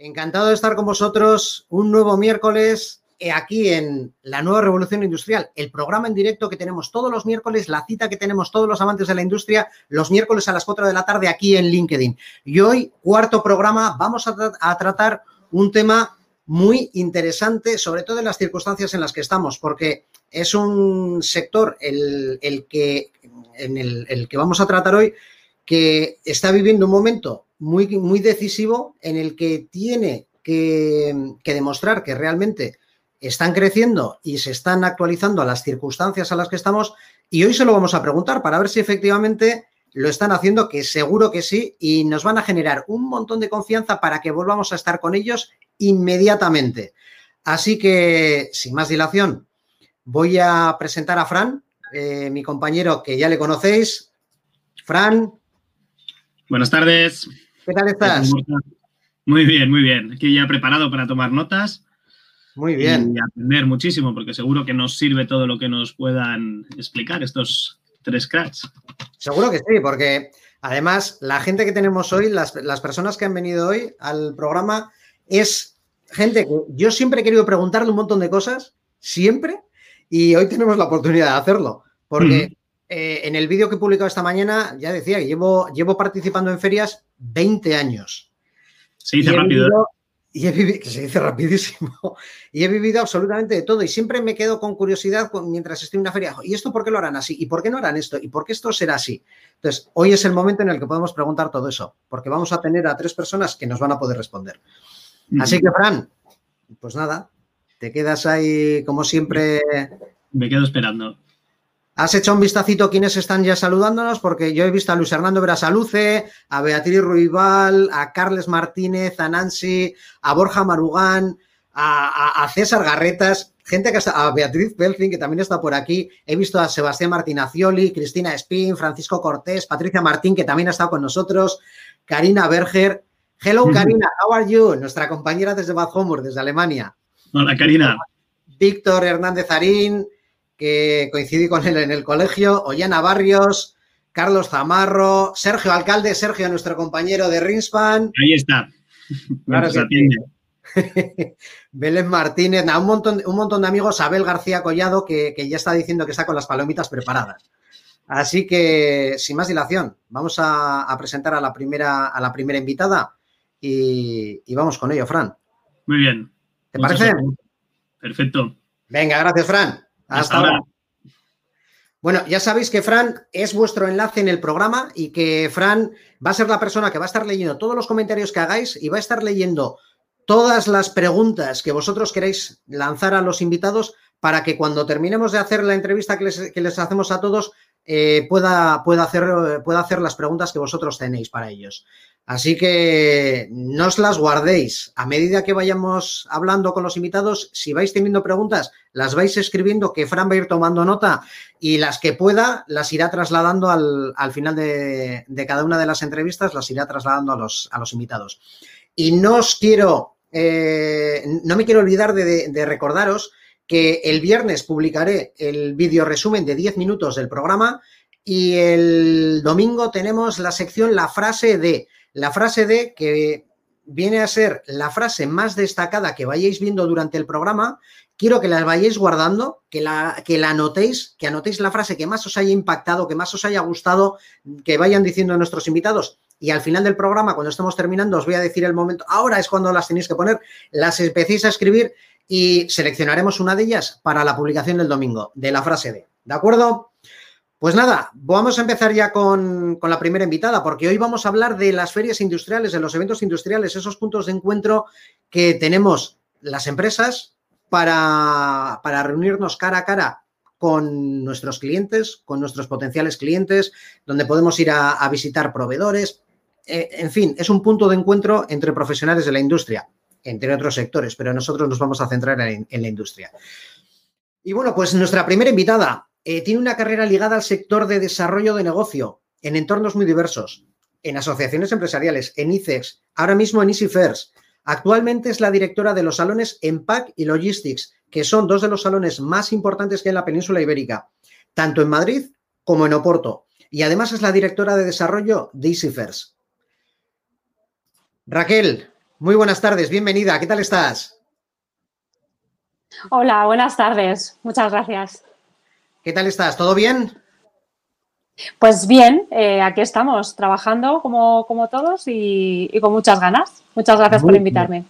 Encantado de estar con vosotros un nuevo miércoles eh, aquí en la nueva revolución industrial, el programa en directo que tenemos todos los miércoles, la cita que tenemos todos los amantes de la industria los miércoles a las 4 de la tarde aquí en LinkedIn. Y hoy, cuarto programa, vamos a, tratar un tema muy interesante, sobre todo en las circunstancias en las que estamos, porque es un sector el, que, en el que vamos a tratar hoy que está viviendo un momento muy, muy decisivo en el que tiene que, que, demostrar que realmente están creciendo y se están actualizando a las circunstancias a las que estamos. Y hoy se lo vamos a preguntar para ver si efectivamente lo están haciendo, que seguro que sí, y nos van a generar un montón de confianza para que volvamos a estar con ellos inmediatamente. Así que, sin más dilación, voy a presentar a Fran, eh, mi compañero que ya le conocéis. Fran. Buenas tardes. ¿Qué tal estás? Muy bien, muy bien. Aquí ya preparado para tomar notas. Muy bien. Y aprender muchísimo, porque seguro que nos sirve todo lo que nos puedan explicar estos tres cracks. Seguro que sí, porque además la gente que tenemos hoy, las, las personas que han venido hoy al programa, es gente que yo siempre he querido preguntarle un montón de cosas, siempre, y hoy tenemos la oportunidad de hacerlo, porque... Mm. Eh, en el vídeo que he publicado esta mañana ya decía que llevo, llevo participando en ferias 20 años. Se dice rápido. Vivido, y he vivido, que se dice rapidísimo, y he vivido absolutamente de todo. Y siempre me quedo con curiosidad mientras estoy en una feria. ¿Y esto por qué lo harán así? ¿Y por qué no harán esto? ¿Y por qué esto será así? Entonces, hoy es el momento en el que podemos preguntar todo eso, porque vamos a tener a tres personas que nos van a poder responder. Mm. Así que, Fran, pues nada, te quedas ahí como siempre. Me quedo esperando. Has hecho un vistacito a quienes están ya saludándonos, porque yo he visto a Luis Hernando Verasaluce, a Beatriz Ruibal, a Carles Martínez, a Nancy, a Borja Marugán, a, a, a César Garretas, gente que está, a Beatriz Belfin, que también está por aquí. He visto a Sebastián Martinacioli, Cristina Spin, Francisco Cortés, Patricia Martín, que también ha estado con nosotros, Karina Berger. Hello, Karina, how are you? Nuestra compañera desde Bad Homburg, desde Alemania. Hola, Karina. Víctor Hernández Arín, que coincidí con él en el colegio, Ollana Barrios, Carlos Zamarro, Sergio Alcalde, Sergio, nuestro compañero de Rinspan. Ahí está. Claro que sí. Belén Martínez, un, montón, un montón de amigos, Abel García Collado, que, que, ya está diciendo que está con las palomitas preparadas. Así que, sin más dilación, vamos a, a presentar a la, primera, a la primera invitada y, y, vamos con ello, Fran. Muy bien. ¿Te Muchas parece? Gracias. Perfecto. Venga, gracias, Fran. Hasta, ahora. ahora. Bueno, ya sabéis que Fran es vuestro enlace en el programa y que Fran va a ser la persona que va a estar leyendo todos los comentarios que hagáis y va a estar leyendo todas las preguntas que vosotros queréis lanzar a los invitados para que cuando terminemos de hacer la entrevista que les, que les hacemos a todos eh, pueda, pueda, hacer, pueda hacer las preguntas que vosotros tenéis para ellos. Así que no os las guardéis. A medida que vayamos hablando con los invitados, si vais teniendo preguntas, las vais escribiendo, que Fran va a ir tomando nota y las que pueda las irá trasladando al, al final de, cada una de las entrevistas, las irá trasladando a los, a los invitados. Y no os quiero, eh, no me quiero olvidar de recordaros que el viernes publicaré el vídeo resumen de 10 minutos del programa y el domingo tenemos la sección La frase de la frase de que viene a ser la frase más destacada que vayáis viendo durante el programa. Quiero que la vayáis guardando, que la, que la anotéis, que anotéis la frase que más os haya impactado, que más os haya gustado, que vayan diciendo nuestros invitados. Y al final del programa, cuando estemos terminando, os voy a decir el momento. Ahora es cuando las tenéis que poner, las empecéis a escribir y seleccionaremos una de ellas para la publicación del domingo, de la frase de. ¿De acuerdo? Pues nada, vamos a empezar ya con, con, la primera invitada, porque hoy vamos a hablar de las ferias industriales, de los eventos industriales, esos puntos de encuentro que tenemos las empresas para, para reunirnos cara a cara con nuestros clientes, con nuestros potenciales clientes, donde podemos ir a, visitar proveedores. Eh, en fin, es un punto de encuentro entre profesionales de la industria, entre otros sectores, pero nosotros nos vamos a centrar en, en la industria. Y bueno, pues nuestra primera invitada, eh, tiene una carrera ligada al sector de desarrollo de negocio en entornos muy diversos, en asociaciones empresariales, en ICEX, ahora mismo en EasyFairs. Actualmente es la directora de los salones EMPAC y Logistics, que son dos de los salones más importantes que hay en la península ibérica, tanto en Madrid como en Oporto. Y además es la directora de desarrollo de EasyFairs. Raquel, Muy buenas tardes, bienvenida. ¿Qué tal estás? Hola, buenas tardes. Muchas gracias. ¿Qué tal estás? ¿Todo bien? Pues bien, eh, aquí estamos trabajando como, como todos y, con muchas ganas. Muchas gracias por invitarme.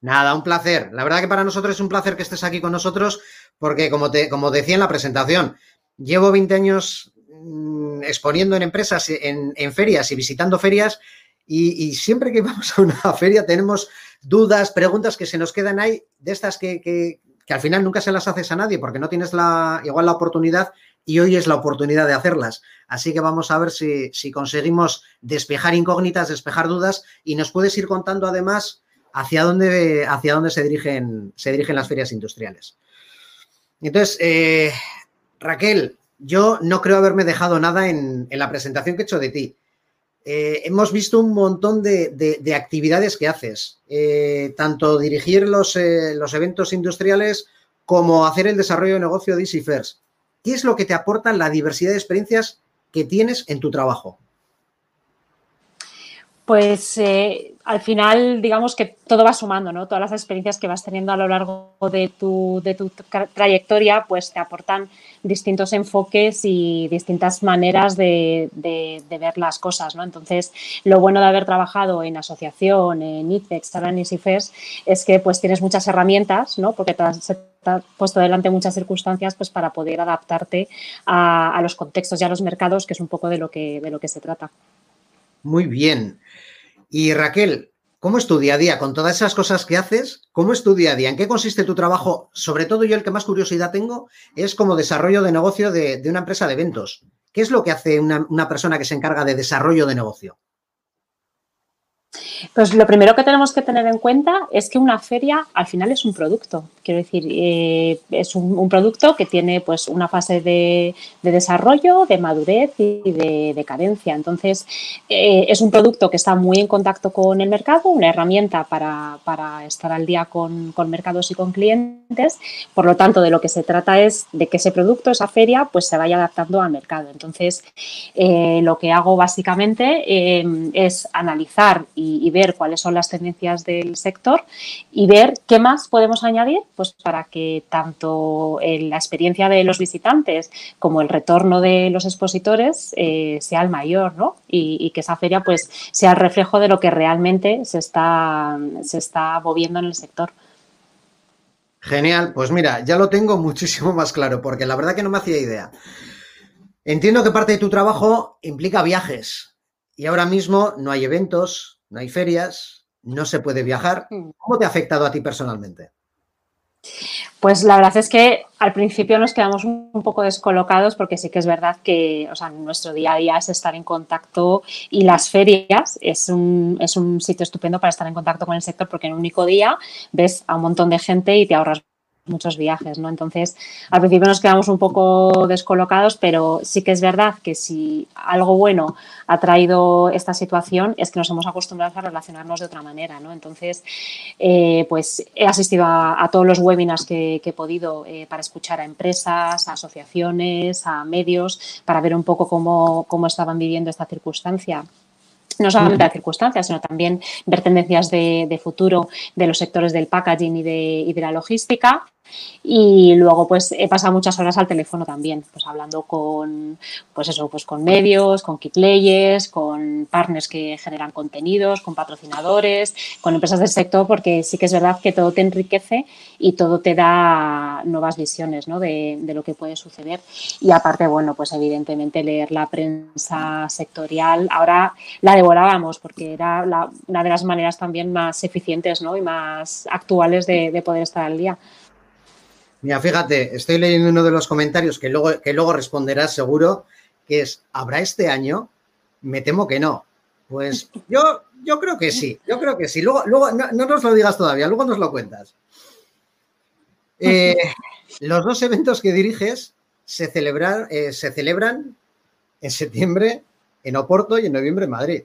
Nada, un placer. La verdad que para nosotros es un placer que estés aquí con nosotros porque, como, te, como decía en la presentación, llevo 20 años mm, exponiendo en empresas, en, ferias y visitando ferias y, siempre que vamos a una feria tenemos dudas, preguntas que se nos quedan ahí, de estas que, que, que al final nunca se las haces a nadie porque no tienes la, igual la oportunidad y hoy es la oportunidad de hacerlas. Así que vamos a ver si, conseguimos despejar incógnitas, despejar dudas y nos puedes ir contando además hacia dónde, hacia dónde se, dirigen, se dirigen las ferias industriales. Entonces, eh, Raquel, yo no creo haberme dejado nada en, la presentación que he hecho de ti. Eh, hemos visto un montón de, actividades que haces, eh, tanto dirigir los, los, eventos industriales como hacer el desarrollo de negocio de Easy First. ¿Qué es lo que te aporta la diversidad de experiencias que tienes en tu trabajo? Pues eh, al final, digamos que todo va sumando, ¿no? Todas las experiencias que vas teniendo a lo largo de tu, de tu trayectoria, pues te aportan distintos enfoques y distintas maneras de, ver las cosas, ¿no? Entonces, lo bueno de haber trabajado en asociación, en ICEX, ahora en EasyFest, es que pues tienes muchas herramientas, ¿no? Porque te has, puesto delante muchas circunstancias pues para poder adaptarte a, a, los contextos y a los mercados, que es un poco de lo que, de lo que se trata. Muy bien. Y Raquel, ¿cómo es tu día a día? Con todas esas cosas que haces, ¿cómo es tu día a día? ¿En qué consiste tu trabajo? Sobre todo yo el que más curiosidad tengo es como desarrollo de negocio de, una empresa de eventos. ¿Qué es lo que hace una persona que se encarga de desarrollo de negocio? Pues lo primero que tenemos que tener en cuenta es que una feria al final es un producto. Quiero decir, eh, es un, producto que tiene pues una fase de, desarrollo, de madurez y de decadencia. Entonces, eh, es un producto que está muy en contacto con el mercado, una herramienta para, estar al día con, mercados y con clientes. Por lo tanto, de lo que se trata es de que ese producto, esa feria, pues se vaya adaptando al mercado. Entonces, eh, lo que hago básicamente es analizar y, ver cuáles son las tendencias del sector y ver qué más podemos añadir pues para que tanto la experiencia de los visitantes como el retorno de los expositores eh, sea el mayor ¿no? y, que esa feria pues sea el reflejo de lo que realmente se está, se está moviendo en el sector. Genial, pues mira, ya lo tengo muchísimo más claro, porque la verdad que no me hacía idea. Entiendo que parte de tu trabajo implica viajes y ahora mismo no hay eventos, no hay ferias, no se puede viajar. Mm. ¿Cómo te ha afectado a ti personalmente? Pues la verdad es que al principio nos quedamos un poco descolocados porque sí que es verdad que o sea, nuestro día a día es estar en contacto y las ferias es un, es un sitio estupendo para estar en contacto con el sector porque en un único día ves a un montón de gente y te ahorras muchos viajes, ¿no? Entonces, al principio nos quedamos un poco descolocados, pero sí que es verdad que si algo bueno ha traído esta situación es que nos hemos acostumbrado a relacionarnos de otra manera, ¿no? Entonces, eh, pues he asistido a, todos los webinars que, he podido eh, para escuchar a empresas, a asociaciones, a medios, para ver un poco cómo, cómo estaban viviendo esta circunstancia no solamente las circunstancias, sino también ver tendencias de, de, futuro de los sectores del packaging y de, y de la logística. Y luego, pues, he pasado muchas horas al teléfono también, pues hablando con, pues eso, pues con medios, con kit players, con partners que generan contenidos, con patrocinadores, con empresas del sector, porque sí que es verdad que todo te enriquece y todo te da nuevas visiones ¿no? de, lo que puede suceder. Y aparte, bueno, pues evidentemente leer la prensa sectorial, ahora la devorábamos porque era una de las maneras también más eficientes ¿no? y más actuales de poder estar al día. Mira, fíjate, estoy leyendo uno de los comentarios que luego, que luego responderás seguro, que es, ¿habrá este año? Me temo que no. Pues yo, yo creo que sí, yo creo que sí. Luego, luego no, nos lo digas todavía, luego nos lo cuentas. Eh, los dos eventos que diriges se, celebran, eh, se celebran en septiembre en Oporto y en noviembre en Madrid.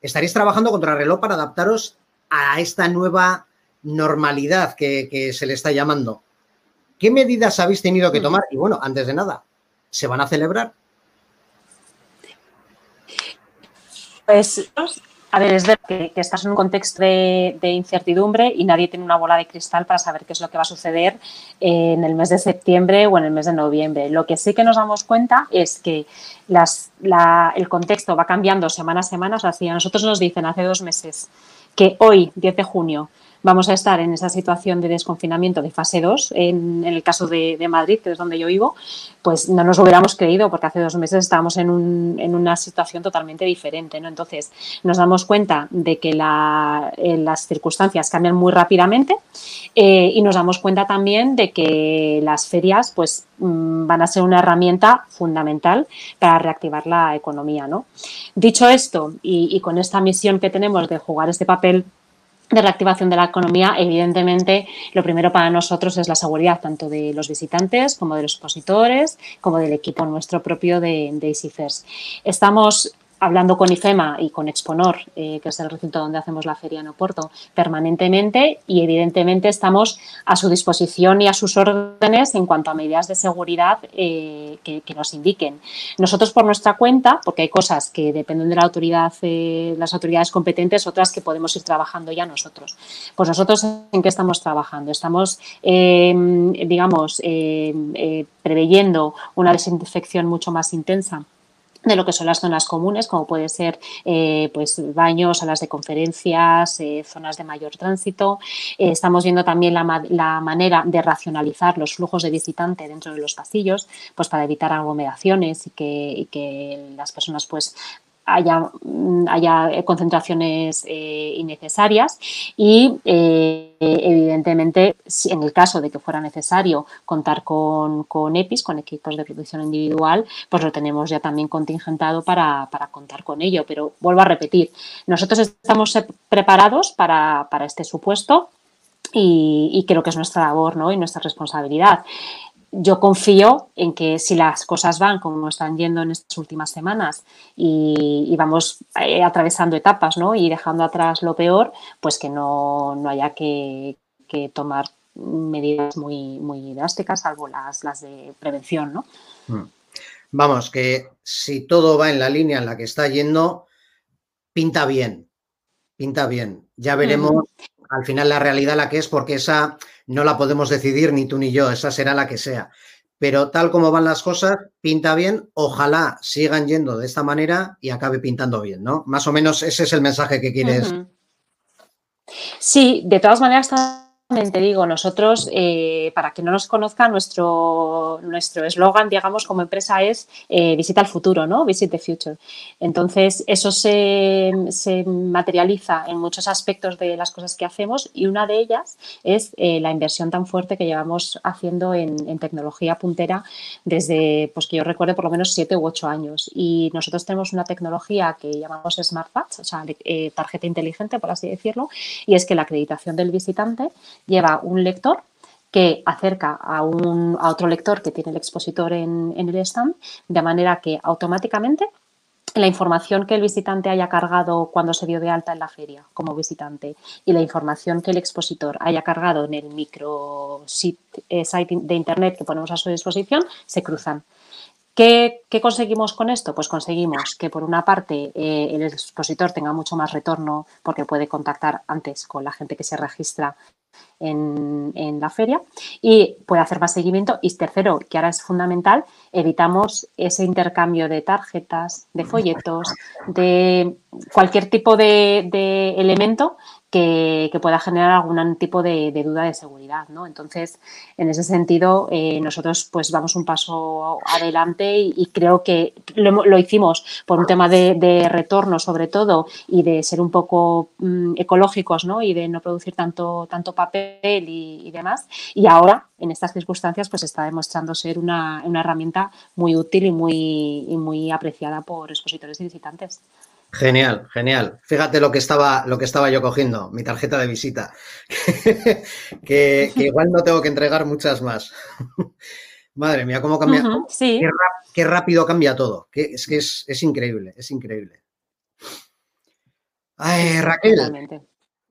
Estaréis trabajando contra reloj para adaptaros a esta nueva normalidad que se le está llamando. ¿Qué medidas habéis tenido que tomar? Y bueno, antes de nada, ¿se van a celebrar? Pues A ver, es verdad que, estás en un contexto de, incertidumbre y nadie tiene una bola de cristal para saber qué es lo que va a suceder en el mes de septiembre o en el mes de noviembre. Lo que sí que nos damos cuenta es que el contexto va cambiando semana a semana. O sea, si a nosotros nos dicen hace dos meses que hoy, 10 de junio, vamos a estar en esa situación de desconfinamiento de fase 2, en, el caso de, Madrid, que es donde yo vivo, pues no nos hubiéramos creído porque hace dos meses estábamos en, una situación totalmente diferente. ¿no? Entonces, nos damos cuenta de que eh, las circunstancias cambian muy rápidamente eh, y nos damos cuenta también de que las ferias pues, mm, van a ser una herramienta fundamental para reactivar la economía. ¿no? Dicho esto, y con esta misión que tenemos de jugar este papel de reactivación de la economía, evidentemente, lo primero para nosotros es la seguridad tanto de los visitantes como de los expositores, como del equipo nuestro propio de, de Estamos hablando con IFEMA y con Exponor, eh, que es el recinto donde hacemos la feria en Oporto, permanentemente y evidentemente estamos a su disposición y a sus órdenes en cuanto a medidas de seguridad eh, que, nos indiquen. Nosotros por nuestra cuenta, porque hay cosas que dependen de la autoridad, eh, las autoridades competentes, otras que podemos ir trabajando ya nosotros. Pues nosotros en qué estamos trabajando? Estamos, digamos, preveyendo una desinfección mucho más intensa de lo que son las zonas comunes, como puede ser eh, pues baños, salas de conferencias, eh, zonas de mayor tránsito. Eh, estamos viendo también la, la, manera de racionalizar los flujos de visitante dentro de los pasillos, pues para evitar aglomeraciones y que, y que las personas pues haya, mm, haya concentraciones eh, innecesarias y eh, evidentemente en el caso de que fuera necesario contar con, EPIs, con equipos de protección individual, pues lo tenemos ya también contingentado para, contar con ello. Pero vuelvo a repetir, nosotros estamos preparados para, este supuesto y, y, creo que es nuestra labor ¿no? y nuestra responsabilidad yo confío en que si las cosas van como están yendo en estas últimas semanas y, vamos eh, atravesando etapas ¿no? y dejando atrás lo peor, pues que no, haya que, tomar medidas muy, muy drásticas, salvo las, las de prevención. ¿no? Mm. Vamos, que si todo va en la línea en la que está yendo, pinta bien, pinta bien. Ya veremos al final la realidad la que es, porque esa no la podemos decidir ni tú ni yo, esa será la que sea. Pero tal como van las cosas, pinta bien, ojalá sigan yendo de esta manera y acabe pintando bien, ¿no? Más o menos ese es el mensaje que quieres. Sí, de todas maneras te digo, nosotros, eh, para que no nos conozca, nuestro nuestro eslogan, digamos, como empresa es eh, visita al futuro, ¿no? Visit the future. Entonces, eso se, materializa en muchos aspectos de las cosas que hacemos y una de ellas es eh, la inversión tan fuerte que llevamos haciendo en, tecnología puntera desde, pues que yo recuerdo, por lo menos siete u ocho años. Y nosotros tenemos una tecnología que llamamos Smart o sea, tarjeta inteligente, por así decirlo, y es que la acreditación del visitante lleva un lector que acerca a, un, a otro lector que tiene el expositor en, el stand, de manera que automáticamente la información que el visitante haya cargado cuando se dio de alta en la feria como visitante y la información que el expositor haya cargado en el micro eh, site, de internet que ponemos a su disposición se cruzan. ¿Qué, conseguimos con esto? Pues conseguimos que por una parte eh, el expositor tenga mucho más retorno porque puede contactar antes con la gente que se registra en, la feria y puede hacer más seguimiento. Y tercero, que ahora es fundamental, evitamos ese intercambio de tarjetas, de folletos, de cualquier tipo de, de elemento que, pueda generar algún tipo de, duda de seguridad. ¿no? Entonces, en ese sentido, eh, nosotros pues vamos un paso adelante y, creo que lo, hicimos por un tema de, retorno sobre todo y de ser un poco mm, ecológicos ¿no? y de no producir tanto, tanto papel y, demás. Y ahora, en estas circunstancias, pues está demostrando ser una, herramienta muy útil y muy, y muy apreciada por expositores y visitantes. Genial, genial. Fíjate lo que estaba, lo que estaba yo cogiendo, mi tarjeta de visita. que, igual no tengo que entregar muchas más. Madre mía, cómo cambia. qué, rápido cambia todo. es que es, increíble, es increíble. Ay, Raquel.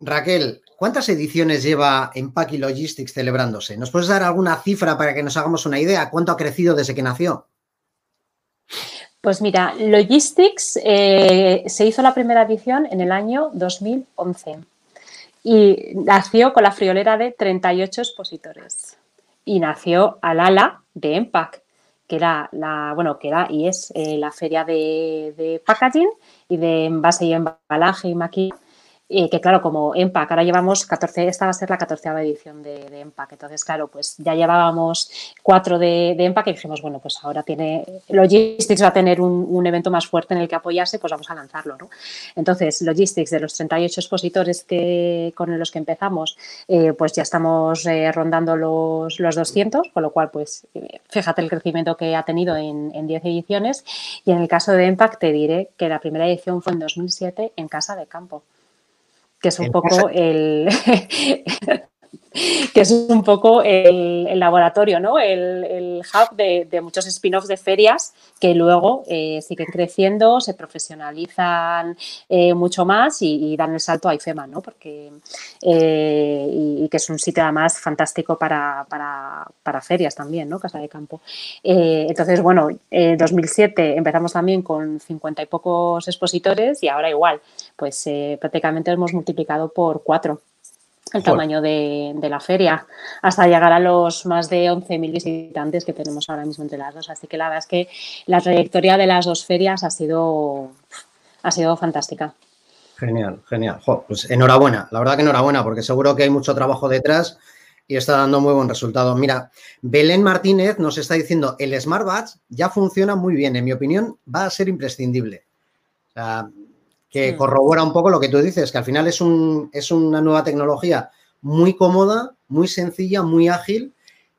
Raquel, ¿cuántas ediciones lleva Empaque Logistics celebrándose? ¿Nos puedes dar alguna cifra para que nos hagamos una idea? ¿Cuánto ha crecido desde que nació? Pues mira, Logistics eh, se hizo la primera edición en el año 2011 y nació con la friolera de 38 expositores y nació al ala de EMPAC, que era la, bueno, que era y es eh, la feria de, de, packaging y de envase y embalaje y maquillaje que claro, como EMPAC, ahora llevamos 14, esta va a ser la 14 edición de, de, EMPAC, entonces claro, pues ya llevábamos cuatro de, de, EMPAC y dijimos, bueno, pues ahora tiene, Logistics va a tener un, evento más fuerte en el que apoyarse, pues vamos a lanzarlo, ¿no? Entonces, Logistics, de los 38 expositores que, con los que empezamos, eh, pues ya estamos eh, rondando los, los 200, con lo cual, pues fíjate el crecimiento que ha tenido en, en 10 ediciones. Y en el caso de EMPAC te diré que la primera edición fue en 2007 en Casa de Campo que es un poco el que es un poco el, laboratorio, ¿no? el, hub de, muchos spin-offs de ferias que luego eh, siguen creciendo, se profesionalizan eh, mucho más y, dan el salto a IFEMA, ¿no? porque eh, y, que es un sitio además fantástico para, para, para ferias también, ¿no? Casa de Campo. Entonces, bueno, en 2007 empezamos también con 50 y pocos expositores y ahora igual, pues prácticamente hemos multiplicado por cuatro el tamaño de, de, la feria, hasta llegar a los más de 11.000 visitantes que tenemos ahora mismo entre las dos. Así que la verdad es que la trayectoria de las dos ferias ha sido, ha sido fantástica. Genial, genial. Jo, pues enhorabuena, la verdad que enhorabuena, porque seguro que hay mucho trabajo detrás y está dando muy buen resultado. Mira, Belén Martínez nos está diciendo, el Smart Batch ya funciona muy bien, en mi opinión va a ser imprescindible. O sea, que corrobora un poco lo que tú dices, que al final es, un, es una nueva tecnología muy cómoda, muy sencilla, muy ágil.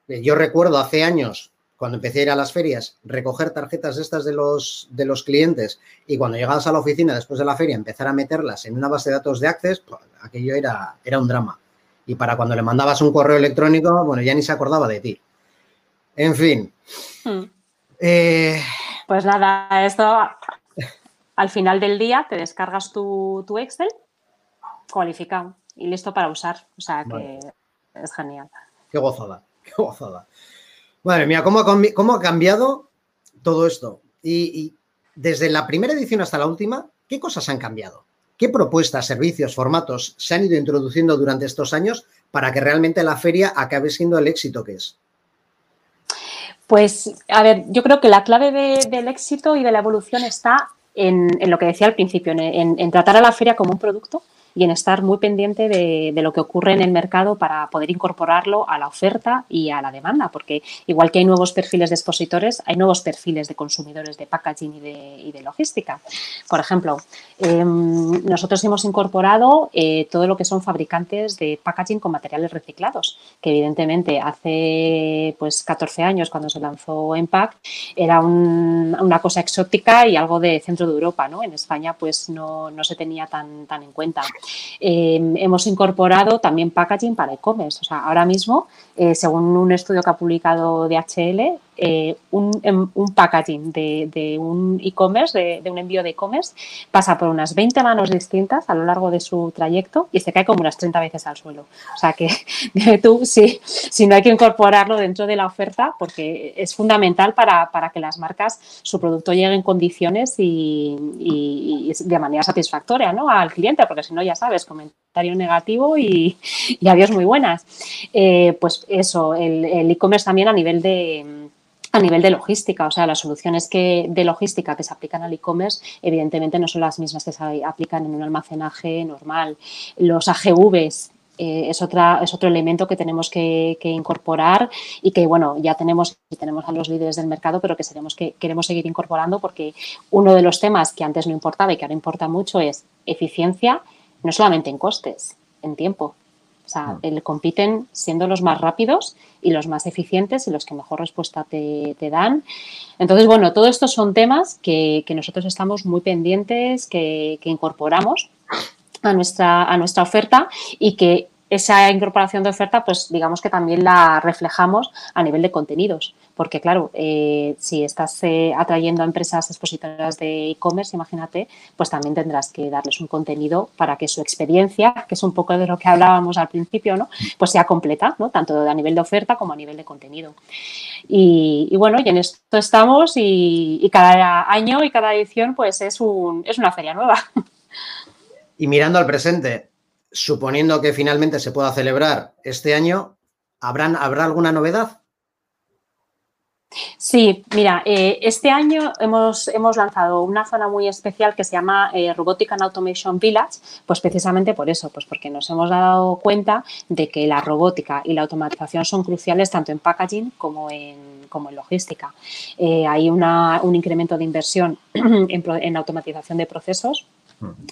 Yo recuerdo hace años, cuando empecé a ir a las ferias, recoger tarjetas estas de los, de los clientes y cuando llegabas a la oficina después de la feria empezar a meterlas en una base de datos de Access, pues, aquello era, era un drama. Y para cuando le mandabas un correo electrónico, bueno, ya ni se acordaba de ti. En fin. Hmm. Eh... Pues nada, esto al final del día te descargas tu, tu Excel cualificado y listo para usar. O sea que vale. es genial. Qué gozada, qué gozada. Madre mía, ¿cómo ha, cómo ha cambiado todo esto? Y, y, desde la primera edición hasta la última, ¿qué cosas han cambiado? ¿Qué propuestas, servicios, formatos se han ido introduciendo durante estos años para que realmente la feria acabe siendo el éxito que es? Pues, a ver, yo creo que la clave de, del éxito y de la evolución está en, en, lo que decía al principio, en, en, tratar a la feria como un producto y en estar muy pendiente de, de, lo que ocurre en el mercado para poder incorporarlo a la oferta y a la demanda, porque igual que hay nuevos perfiles de expositores, hay nuevos perfiles de consumidores de packaging y de, y de logística. Por ejemplo, eh, nosotros hemos incorporado eh, todo lo que son fabricantes de packaging con materiales reciclados, que evidentemente hace pues 14 años cuando se lanzó Empac era un, una cosa exótica y algo de centro de Europa, ¿no? En España pues no, no se tenía tan, tan en cuenta. Eh, hemos incorporado también packaging para e-commerce. O sea, ahora mismo, eh, según un estudio que ha publicado DHL, eh, un, em, un, packaging de, de un e-commerce, de, de, un envío de e-commerce, pasa por unas 20 manos distintas a lo largo de su trayecto y se cae como unas 30 veces al suelo. O sea que tú, sí, si no hay que incorporarlo dentro de la oferta, porque es fundamental para, para que las marcas, su producto llegue en condiciones y, y, y de manera satisfactoria ¿no? al cliente, porque si no, ya sabes, comentario negativo y, y adiós muy buenas. Eh, pues eso, el e-commerce también a nivel de a nivel de logística, o sea, las soluciones que, de logística que se aplican al e-commerce, evidentemente no son las mismas que se aplican en un almacenaje normal. Los AGVs eh, es, otra, es otro elemento que tenemos que, incorporar y que, bueno, ya tenemos, tenemos a los líderes del mercado, pero que, que queremos seguir incorporando porque uno de los temas que antes no importaba y que ahora importa mucho es eficiencia, no solamente en costes, en tiempo. O sea, el, compiten siendo los más rápidos y los más eficientes y los que mejor respuesta te, te dan. Entonces, bueno, todo esto son temas que, que nosotros estamos muy pendientes, que, que incorporamos a nuestra, a nuestra oferta y que esa incorporación de oferta, pues digamos que también la reflejamos a nivel de contenidos. Porque, claro, eh, si estás eh, atrayendo a empresas expositoras de e-commerce, imagínate, pues también tendrás que darles un contenido para que su experiencia, que es un poco de lo que hablábamos al principio, ¿no? Pues sea completa, ¿no? Tanto a nivel de oferta como a nivel de contenido. Y, bueno, y en esto estamos y, y, cada año y cada edición, pues es, un, es una feria nueva. Y mirando al presente, suponiendo que finalmente se pueda celebrar este año, ¿habrán, ¿habrá alguna novedad? Sí, mira, eh, este año hemos, hemos, lanzado una zona muy especial que se llama eh, Robotic and Automation Village, pues precisamente por eso, pues porque nos hemos dado cuenta de que la robótica y la automatización son cruciales tanto en packaging como en, como en logística. Eh, hay un incremento de inversión en automatización de procesos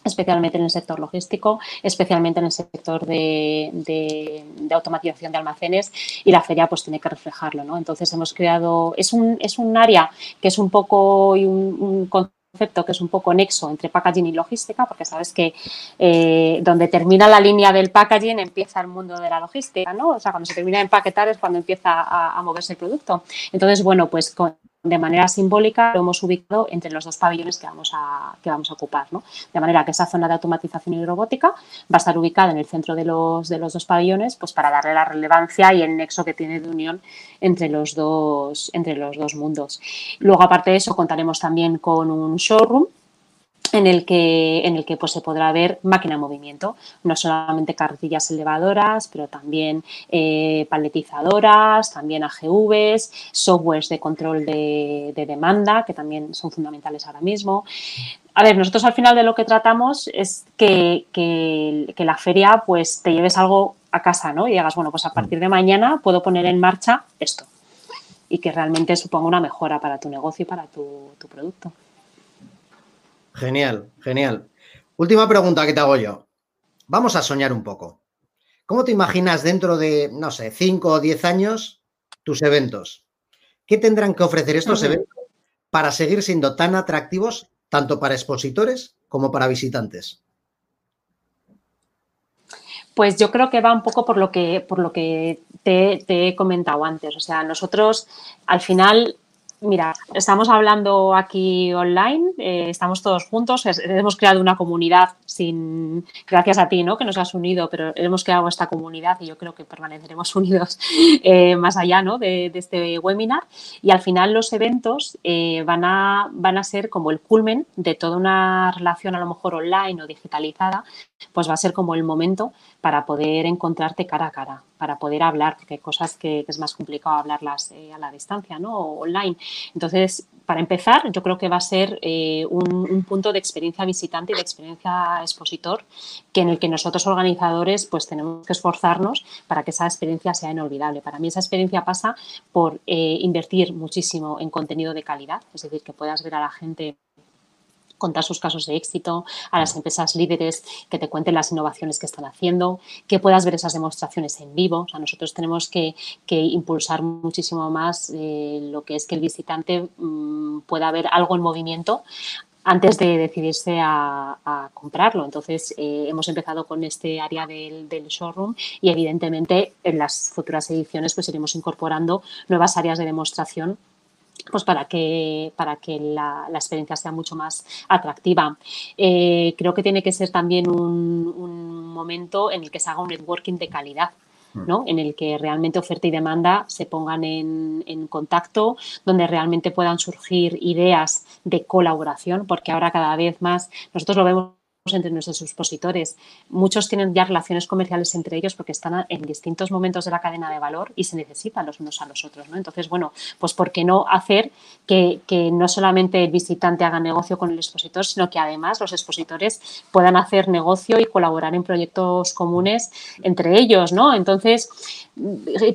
especialmente en el sector logístico, especialmente en el sector de, automatización de almacenes y la feria pues tiene que reflejarlo. ¿no? Entonces hemos creado, es un, es un área que es un poco un, concepto que es un poco nexo entre packaging y logística, porque sabes que eh, donde termina la línea del packaging empieza el mundo de la logística, ¿no? O sea, cuando se termina de empaquetar es cuando empieza a, a moverse el producto. Entonces, bueno, pues con, de manera simbólica lo hemos ubicado entre los dos pabellones que vamos a, que vamos a ocupar. ¿no? De manera que esa zona de automatización y robótica va a estar ubicada en el centro de los, de los dos pabellones pues para darle la relevancia y el nexo que tiene de unión entre los dos, entre los dos mundos. Luego, aparte de eso, contaremos también con un showroom en el que, en el que pues, se podrá ver máquina en movimiento, no solamente carretillas elevadoras, pero también eh, paletizadoras, también AGVs, softwares de control de, demanda, que también son fundamentales ahora mismo. A ver, nosotros al final de lo que tratamos es que, la feria pues te lleves algo a casa, ¿no? Y digas, bueno, pues a partir de mañana puedo poner en marcha esto y que realmente suponga una mejora para tu negocio y para tu producto. Genial, genial. Última pregunta que te hago yo. Vamos a soñar un poco. ¿Cómo te imaginas dentro de, no sé, 5 o 10 años tus eventos? ¿Qué tendrán que ofrecer estos eventos para seguir siendo tan atractivos tanto para expositores como para visitantes? Pues yo creo que va un poco por lo que, por lo que te, te he comentado antes. O sea, nosotros al final Mira, estamos hablando aquí online, eh, estamos todos juntos, hemos creado una comunidad sin, gracias a ti, ¿no? Que nos has unido, pero hemos creado esta comunidad y yo creo que permaneceremos unidos eh, más allá, ¿no? De, este webinar. Y al final los eventos eh, van, a, van a ser como el culmen de toda una relación a lo mejor online o digitalizada, pues va a ser como el momento para poder encontrarte cara a cara, para poder hablar, porque hay cosas que, es más complicado hablarlas eh, a la distancia, ¿no? O online. Entonces, para empezar, yo creo que va a ser eh, un, punto de experiencia visitante y de experiencia expositor, que en el que nosotros organizadores pues tenemos que esforzarnos para que esa experiencia sea inolvidable. Para mí esa experiencia pasa por eh, invertir muchísimo en contenido de calidad, es decir, que puedas ver a la gente contar sus casos de éxito, a las empresas líderes que te cuenten las innovaciones que están haciendo, que puedas ver esas demostraciones en vivo. O sea, nosotros tenemos que, impulsar muchísimo más eh, lo que es que el visitante mm, pueda ver algo en movimiento antes de decidirse a, comprarlo. Entonces, eh, hemos empezado con este área del, del, showroom y, evidentemente, en las futuras ediciones pues iremos incorporando nuevas áreas de demostración pues para que, para que la, experiencia sea mucho más atractiva. Eh, creo que tiene que ser también un, momento en el que se haga un networking de calidad. ¿no? en el que realmente oferta y demanda se pongan en, en, contacto, donde realmente puedan surgir ideas de colaboración, porque ahora cada vez más nosotros lo vemos entre nuestros expositores. Muchos tienen ya relaciones comerciales entre ellos porque están en distintos momentos de la cadena de valor y se necesitan los unos a los otros. Entonces, bueno, pues ¿por qué no hacer que, no solamente el visitante haga negocio con el expositor, sino que además los expositores puedan hacer negocio y colaborar en proyectos comunes entre ellos, ¿no? Entonces,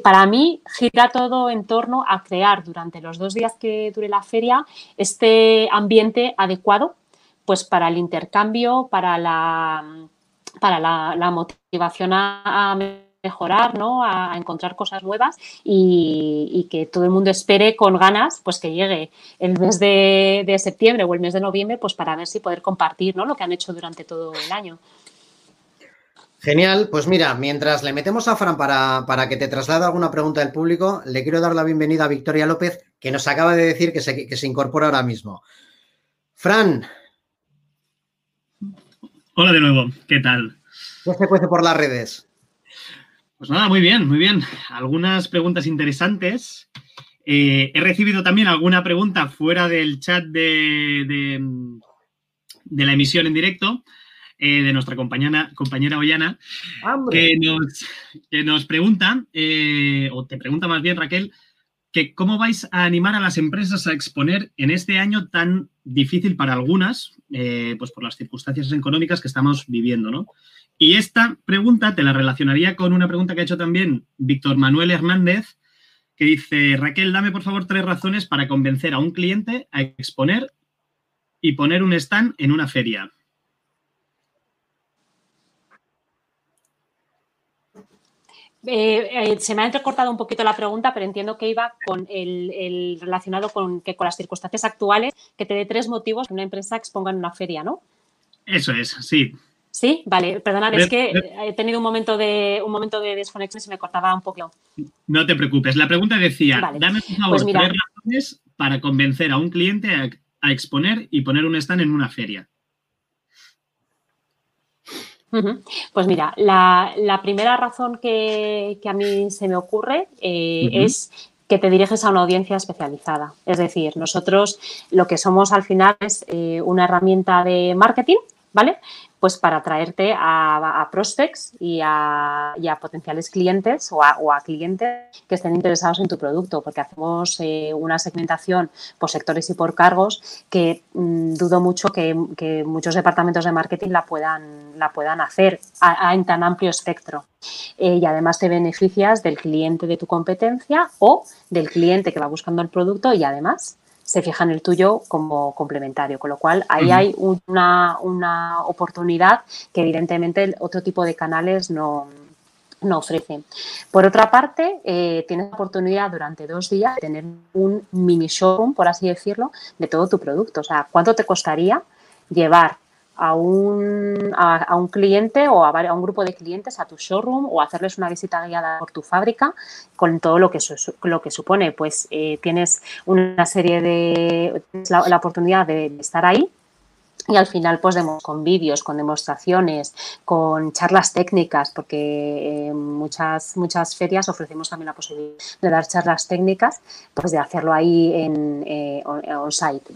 para mí gira todo en torno a crear durante los dos días que dure la feria este ambiente adecuado pues para el intercambio, para la, para la, motivación a, mejorar, ¿no? A, encontrar cosas nuevas y, que todo el mundo espere con ganas pues que llegue el mes de, septiembre o el mes de noviembre pues para ver si poder compartir ¿no? lo que han hecho durante todo el año. Genial, pues mira, mientras le metemos a Fran para, para, que te traslade alguna pregunta del público, le quiero dar la bienvenida a Victoria López, que nos acaba de decir que se, que se incorpora ahora mismo. Fran. Hola de nuevo, ¿qué tal? ¿Qué se cuece por las redes? Pues nada, muy bien, muy bien. Algunas preguntas interesantes. Eh, he recibido también alguna pregunta fuera del chat de, de, de la emisión en directo eh, de nuestra compañera, compañera Ollana, que nos, que nos, pregunta, eh, o te pregunta más bien Raquel, que cómo vais a animar a las empresas a exponer en este año tan difícil para algunas, eh, pues por las circunstancias económicas que estamos viviendo, ¿no? Y esta pregunta te la relacionaría con una pregunta que ha hecho también Víctor Manuel Hernández, que dice, Raquel, dame por favor tres razones para convencer a un cliente a exponer y poner un stand en una feria. Eh, eh, se me ha entrecortado un poquito la pregunta, pero entiendo que iba con el, el, relacionado con que con las circunstancias actuales, que te dé tres motivos que una empresa exponga en una feria, ¿no? Eso es, sí. Sí, vale, perdonad, es que he tenido un momento de un momento de desconexión y se me cortaba un poco. No te preocupes. La pregunta decía, vale. dame por favor pues tres razones para convencer a un cliente a, a exponer y poner un stand en una feria. Pues mira, la, la primera razón que, que, a mí se me ocurre eh, uh -huh. es que te diriges a una audiencia especializada. Es decir, nosotros lo que somos al final es eh, una herramienta de marketing, ¿vale? Pues para atraerte a, prospects y a, potenciales clientes o a, clientes que estén interesados en tu producto, porque hacemos eh, una segmentación por sectores y por cargos que mmm, dudo mucho que, muchos departamentos de marketing la puedan, la puedan hacer en tan amplio espectro. Eh, y además te beneficias del cliente de tu competencia o del cliente que va buscando el producto y además se fija en el tuyo como complementario, con lo cual ahí uh -huh. hay una, una, oportunidad que evidentemente el otro tipo de canales no, no ofrecen. Por otra parte, eh, tienes la oportunidad durante dos días de tener un mini showroom, por así decirlo, de todo tu producto. O sea, ¿cuánto te costaría llevar a un, a, un cliente o a, un grupo de clientes a tu showroom o hacerles una visita guiada por tu fábrica con todo lo que, lo que supone. Pues eh, tienes una serie de... La, la oportunidad de, estar ahí y al final, pues con vídeos, con demostraciones, con charlas técnicas, porque eh, muchas, muchas ferias ofrecemos también la posibilidad de dar charlas técnicas, pues de hacerlo ahí en eh, on-site.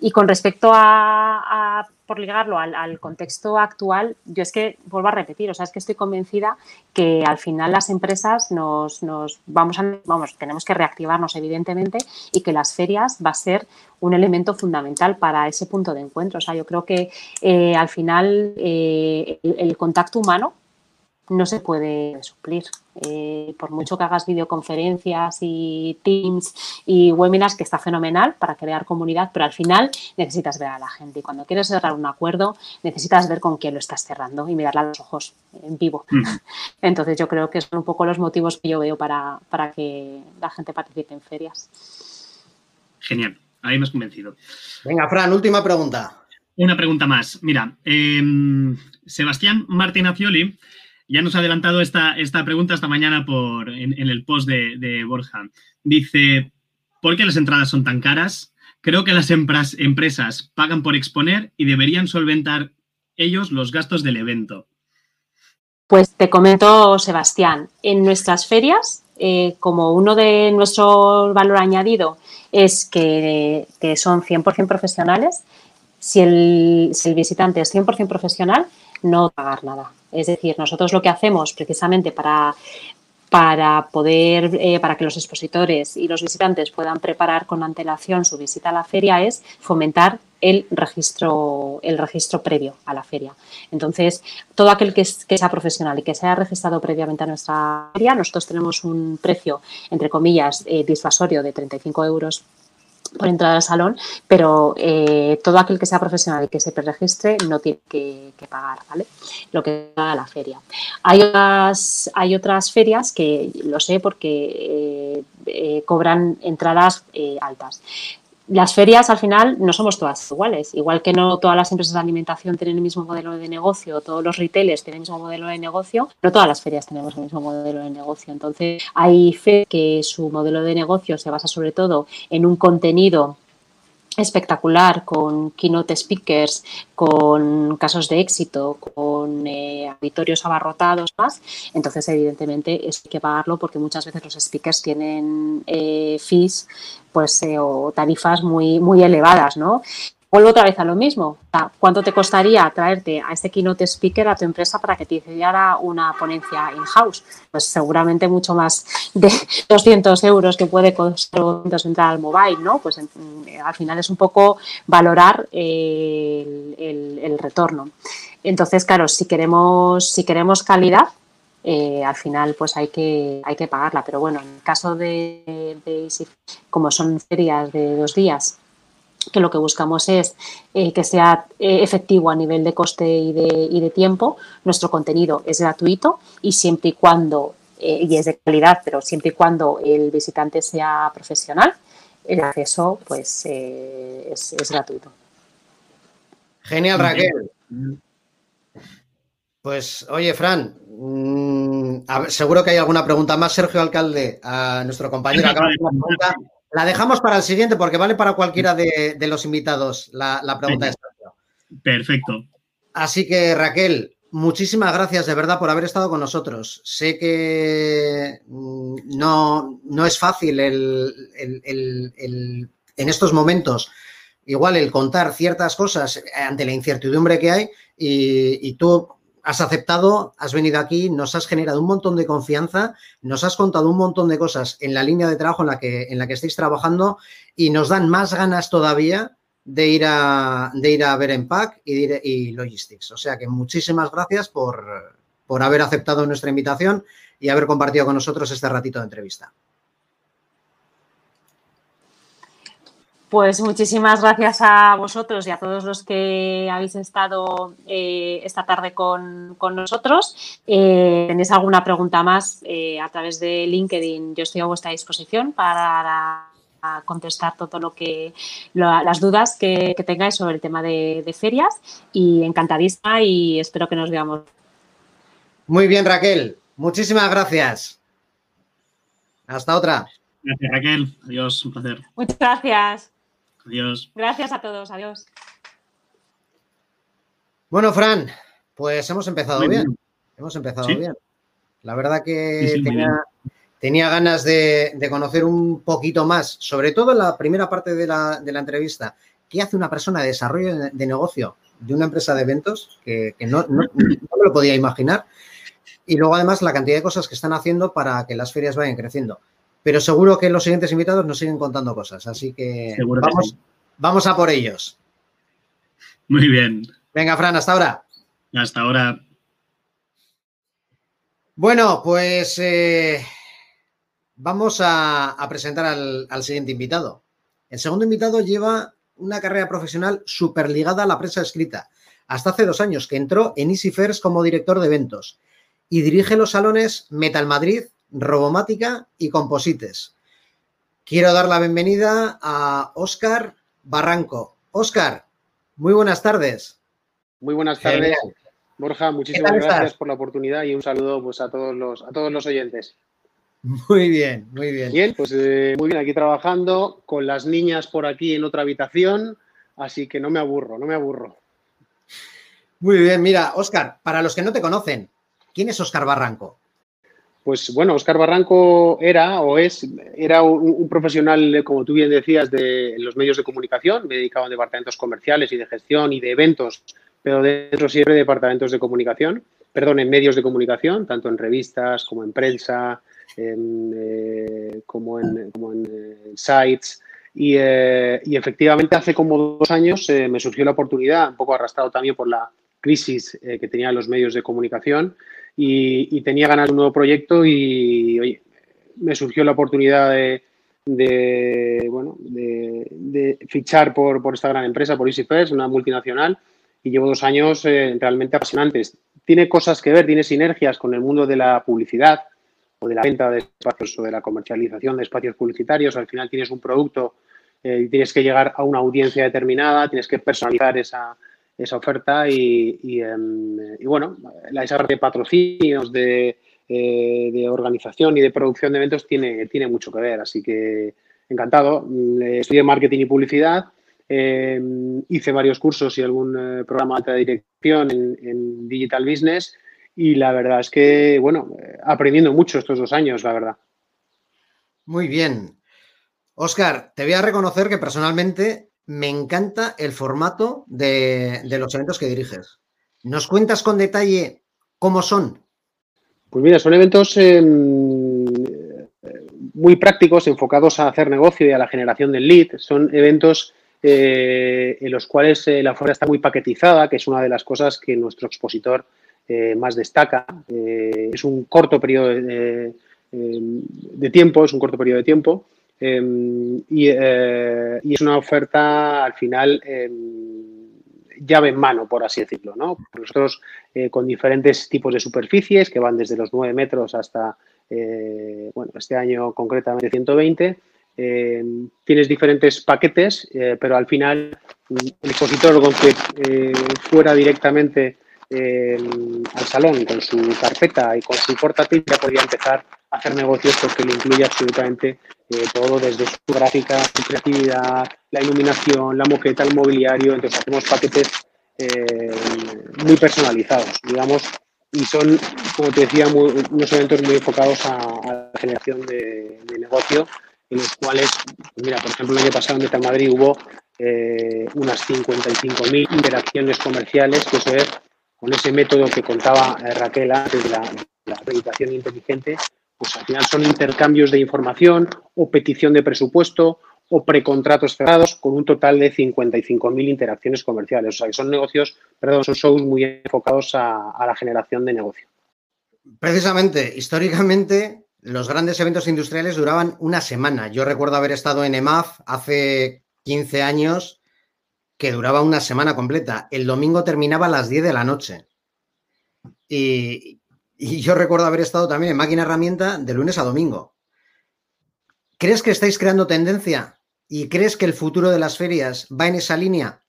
Y con respecto a por ligarlo al, contexto actual, yo es que vuelvo a repetir, o sea, es que estoy convencida que al final las empresas nos, nos vamos a, vamos, tenemos que reactivarnos evidentemente y que las ferias va a ser un elemento fundamental para ese punto de encuentro. O sea, yo creo que eh, al final eh, el contacto humano no se puede suplir. Eh, por mucho que hagas videoconferencias y Teams y webinars, que está fenomenal para crear comunidad, pero al final necesitas ver a la gente. Y cuando quieres cerrar un acuerdo, necesitas ver con quién lo estás cerrando y mirarle a los ojos en vivo. Mm. Entonces, yo creo que son un poco los motivos que yo veo para, para que la gente participe en ferias. Genial, ahí me has convencido. Venga, Fran, última pregunta. Una pregunta más. Mira, eh, Sebastián Martinacioli ya nos ha adelantado esta, esta pregunta esta mañana por, en, el post de, de, Borja. Dice, ¿por qué las entradas son tan caras? Creo que las empresas pagan por exponer y deberían solventar ellos los gastos del evento. Pues te comento, Sebastián, en nuestras ferias, eh, como uno de nuestro valor añadido es que, que son 100% profesionales, si el, si el visitante es 100% profesional, no pagar nada. Es decir, nosotros lo que hacemos precisamente para, para poder, eh, para que los expositores y los visitantes puedan preparar con antelación su visita a la feria es fomentar el registro, el registro previo a la feria. Entonces, todo aquel que, es, que sea profesional y que se registrado previamente a nuestra feria, nosotros tenemos un precio, entre comillas, eh, disuasorio de 35 euros por entrar al salón, pero eh, todo aquel que sea profesional y que se preregistre no tiene que, pagar, ¿vale? Lo que da la feria. Hay otras, hay otras ferias que lo sé porque eh, eh, cobran entradas altas. Las ferias al final no somos todas iguales, igual que no todas las empresas de alimentación tienen el mismo modelo de negocio, todos los retailers tienen el mismo modelo de negocio, no todas las ferias tenemos el mismo modelo de negocio. Entonces, hay fe que su modelo de negocio se basa sobre todo en un contenido espectacular con keynote speakers, con casos de éxito, con eh, auditorios abarrotados más, entonces evidentemente es hay que pagarlo porque muchas veces los speakers tienen eh, fees pues, eh, o tarifas muy, muy elevadas, ¿no? Vuelvo otra vez a lo mismo. ¿Cuánto te costaría traerte a este keynote speaker a tu empresa para que te hiciera una ponencia in-house? Pues seguramente mucho más de 200 euros que puede costar entrar al mobile, ¿no? Pues al final es un poco valorar el, retorno. Entonces, claro, si queremos, si queremos calidad, eh, al final pues hay que, hay que pagarla. Pero bueno, en el caso de, de como son ferias de dos días que lo que buscamos es eh, que sea eh, efectivo a nivel de coste y de, tiempo. Nuestro contenido es gratuito y siempre y cuando, eh, y es de calidad, pero siempre y cuando el visitante sea profesional, el acceso pues es, gratuito. Genial, Raquel. Pues, oye, Fran, mm, seguro que hay alguna pregunta más. Sergio Alcalde, a nuestro compañero, acaba de una pregunta la dejamos para el siguiente porque vale para cualquiera de, los invitados la, pregunta de Perfecto. Así que Raquel, muchísimas gracias de verdad por haber estado con nosotros. Sé que mm, no, no es fácil en estos momentos igual el contar ciertas cosas ante la incertidumbre que hay y, y tú has aceptado, has venido aquí, nos has generado un montón de confianza, nos has contado un montón de cosas en la línea de trabajo en la que, en la que estáis trabajando y nos dan más ganas todavía de ir a, de ir a ver Empac y, y Logistics. O sea que muchísimas gracias por, por haber aceptado nuestra invitación y haber compartido con nosotros este ratito de entrevista. Pues muchísimas gracias a vosotros y a todos los que habéis estado eh, esta tarde con, nosotros. Eh, ¿Tenéis alguna pregunta más eh, a través de LinkedIn? Yo estoy a vuestra disposición para contestar todo lo que las dudas que, tengáis sobre el tema de, de, ferias y encantadísima y espero que nos veamos. Muy bien, Raquel. Muchísimas gracias. Hasta otra. Gracias, Raquel. Adiós, un placer. Muchas gracias. Adiós. Gracias a todos. Adiós. Bueno, Fran, pues hemos empezado bien. Hemos empezado bien. La verdad que tenía, ganas de, conocer un poquito más, sobre todo en la primera parte de la, entrevista. ¿Qué hace una persona de desarrollo de, negocio de una empresa de eventos que, no, no, me lo podía imaginar? Y luego, además, la cantidad de cosas que están haciendo para que las ferias vayan creciendo pero seguro que los siguientes invitados nos siguen contando cosas, así que vamos, vamos a por ellos. Muy bien. Venga, Fran, hasta ahora. Hasta ahora. Bueno, pues eh, vamos a, presentar al, siguiente invitado. El segundo invitado lleva una carrera profesional súper ligada a la prensa escrita. Hasta hace dos años que entró en Easy como director de eventos y dirige los salones Metal Madrid, Robomática y Composites. Quiero dar la bienvenida a Óscar Barranco. Óscar, muy buenas tardes. Muy buenas tardes, Borja. Muchísimas gracias por la oportunidad y un saludo pues, a, todos los, a todos los oyentes. Muy bien, muy bien. Bien, pues eh, muy bien, aquí trabajando con las niñas por aquí en otra habitación, así que no me aburro, no me aburro. Muy bien, mira, Óscar, para los que no te conocen, ¿quién es Óscar Barranco? Pues bueno, Oscar Barranco era o es, era un, profesional, como tú bien decías, de los medios de comunicación, me dedicaba a departamentos comerciales y de gestión y de eventos, pero dentro siempre de departamentos de comunicación, perdón, en medios de comunicación, tanto en revistas como en prensa, eh, como en, eh, sites. Eh, y, efectivamente hace como dos años me surgió la oportunidad, un poco arrastrado también por la crisis que tenían los medios de comunicación, y, tenía ganas de un nuevo proyecto y me surgió la oportunidad de, bueno, de, fichar por, esta gran empresa, por EasyFirst, una multinacional, y llevo dos años eh, realmente apasionantes. Tiene cosas que ver, tiene sinergias con el mundo de la publicidad o de la venta de espacios o de la comercialización de espacios publicitarios. Al final tienes un producto eh, tienes que llegar a una audiencia determinada, tienes que personalizar esa, oferta y, em, bueno, la, esa de patrocinios, de, organización y de producción de eventos tiene, tiene mucho que ver. Así que encantado. Mm, estudié marketing y publicidad eh, hice varios cursos y algún eh, programa de dirección en, Digital Business y la verdad es que, bueno, aprendiendo mucho estos dos años, la verdad. Muy bien. Oscar, te voy a reconocer que personalmente me encanta el formato de, los eventos que diriges. ¿Nos cuentas con detalle cómo son? Pues mira, son eventos em, muy prácticos, enfocados a hacer negocio y a la generación del lead. Son eventos eh, en los cuales eh, la oferta está muy paquetizada, que es una de las cosas que nuestro expositor eh, más destaca. es un corto periodo de, tiempo, es un corto periodo de tiempo. Y, es una oferta al final llave en mano, por así decirlo. ¿no? Nosotros con diferentes tipos de superficies que van desde los 9 metros hasta, bueno, este año concretamente 120 eh, tienes diferentes paquetes, eh, pero al final el expositor con que eh, fuera directamente al salón con su carpeta y con su portátil ya podía empezar a hacer negocios porque le incluye absolutamente todo desde su gráfica, su creatividad, la iluminación, la moqueta, el mobiliario. Entonces hacemos paquetes muy personalizados, digamos, y son, como te decía, unos eventos muy enfocados a, la generación de negocio en los cuales, pues mira, por ejemplo, el año pasado en Meta Madrid hubo eh, unas 55.000 interacciones comerciales, que eso es con ese método que contaba eh, Raquel antes de la, acreditación inteligente, pues al final son intercambios de información o petición de presupuesto o precontratos cerrados con un total de 55.000 interacciones comerciales. O sea, que son negocios, perdón, son shows muy enfocados a, a la generación de negocio. Precisamente, históricamente, los grandes eventos industriales duraban una semana. Yo recuerdo haber estado en EMAF hace 15 años que duraba una semana completa. El domingo terminaba a las 10 de la noche. Y, yo recuerdo haber estado también en máquina herramienta de lunes a domingo. ¿Crees que estáis creando tendencia? ¿Y crees que el futuro de las ferias va en esa línea?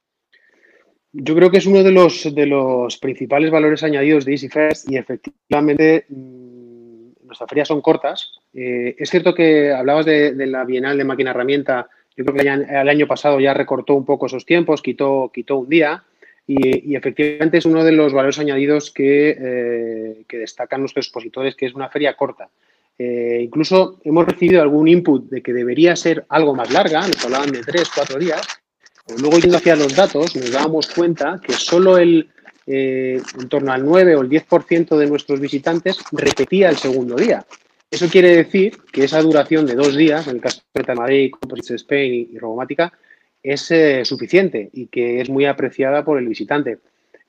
Yo creo que es uno de los, de los principales valores añadidos de EasyFest y efectivamente nuestras ferias son cortas. Eh, es cierto que hablabas de, la Bienal de Máquina Herramienta. Yo creo que el año pasado ya recortó un poco esos tiempos, quitó, quitó un día. Y, efectivamente es uno de los valores añadidos que, eh, destacan nuestros expositores, que es una feria corta. Eh, incluso hemos recibido algún input de que debería ser algo más larga, nos hablaban de tres, cuatro días. luego, yendo hacia los datos, nos dábamos cuenta que solo el, eh, en torno al 9 o el 10% de nuestros visitantes repetía el segundo día. Eso quiere decir que esa duración de dos días, en el caso de Madrid, Composites Spain y, Robomática, es eh, suficiente y que es muy apreciada por el visitante.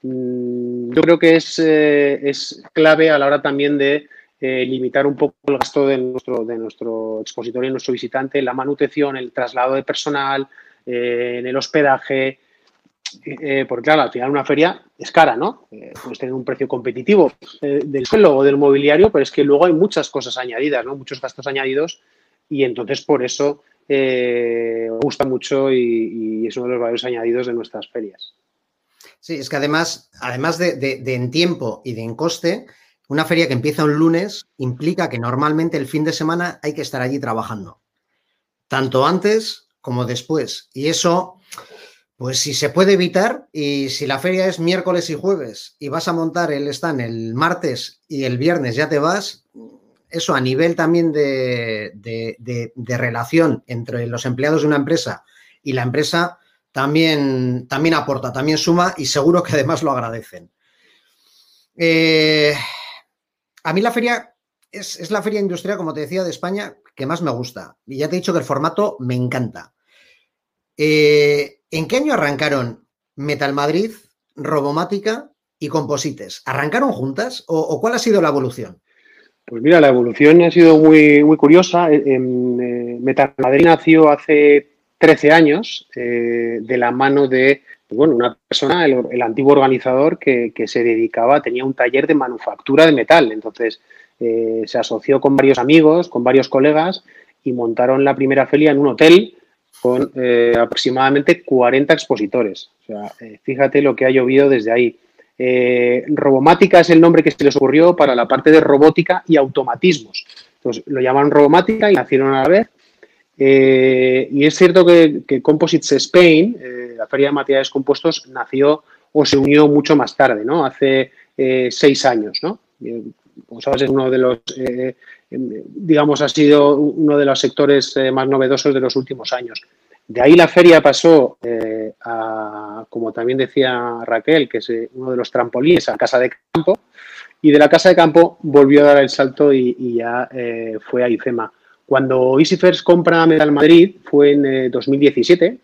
Mm, yo creo que es, eh, es, clave a la hora también de limitar un poco el gasto de nuestro, de nuestro expositor y nuestro visitante, la manutención, el traslado de personal, en el hospedaje, eh, porque claro, al final una feria es cara, ¿no? Eh, tener un precio competitivo eh, del suelo o del mobiliario, pero es que luego hay muchas cosas añadidas, ¿no? Muchos gastos añadidos y entonces por eso gusta mucho y, es uno de los valores añadidos de nuestras ferias. Sí, es que además, además de, en tiempo y de en coste, una feria que empieza un lunes implica que normalmente el fin de semana hay que estar allí trabajando, tanto antes como después. Y eso pues si se puede evitar y si la feria es miércoles y jueves y vas a montar el stand el martes y el viernes ya te vas, eso a nivel también de, relación entre los empleados de una empresa y la empresa también, también aporta, también suma y seguro que además lo agradecen. Eh, a mí la feria es, es la feria industrial, como te decía, de España que más me gusta. Y ya te he dicho que el formato me encanta. Eh, ¿En qué año arrancaron Metal Madrid, Robomática y Composites? ¿Arrancaron juntas o, cuál ha sido la evolución? Pues mira, la evolución ha sido muy, muy curiosa. Eh, eh, Metal Madrid nació hace 13 años eh, de la mano de bueno, una persona, el, antiguo organizador, que, se dedicaba, tenía un taller de manufactura de metal. Entonces se asoció con varios amigos, con varios colegas y montaron la primera feria en un hotel con eh, aproximadamente 40 expositores. O sea, eh, fíjate lo que ha llovido desde ahí. Eh, robomática es el nombre que se les ocurrió para la parte de robótica y automatismos. Entonces, lo llamaron robomática y nacieron a la vez. y es cierto que, Composites Spain, la feria de materiales compuestos, nació o se unió mucho más tarde, ¿no? Hace seis años, ¿no? como sabes, es uno de los, eh, em, digamos, ha sido uno de los sectores eh, más novedosos de los últimos años. De ahí la feria pasó eh, a, como también decía Raquel, que es uno de los trampolines, a Casa de Campo, y de la Casa de Campo volvió a dar el salto y, ya fue a IFEMA. Cuando EasyFirst compra Metal Madrid fue en 2017.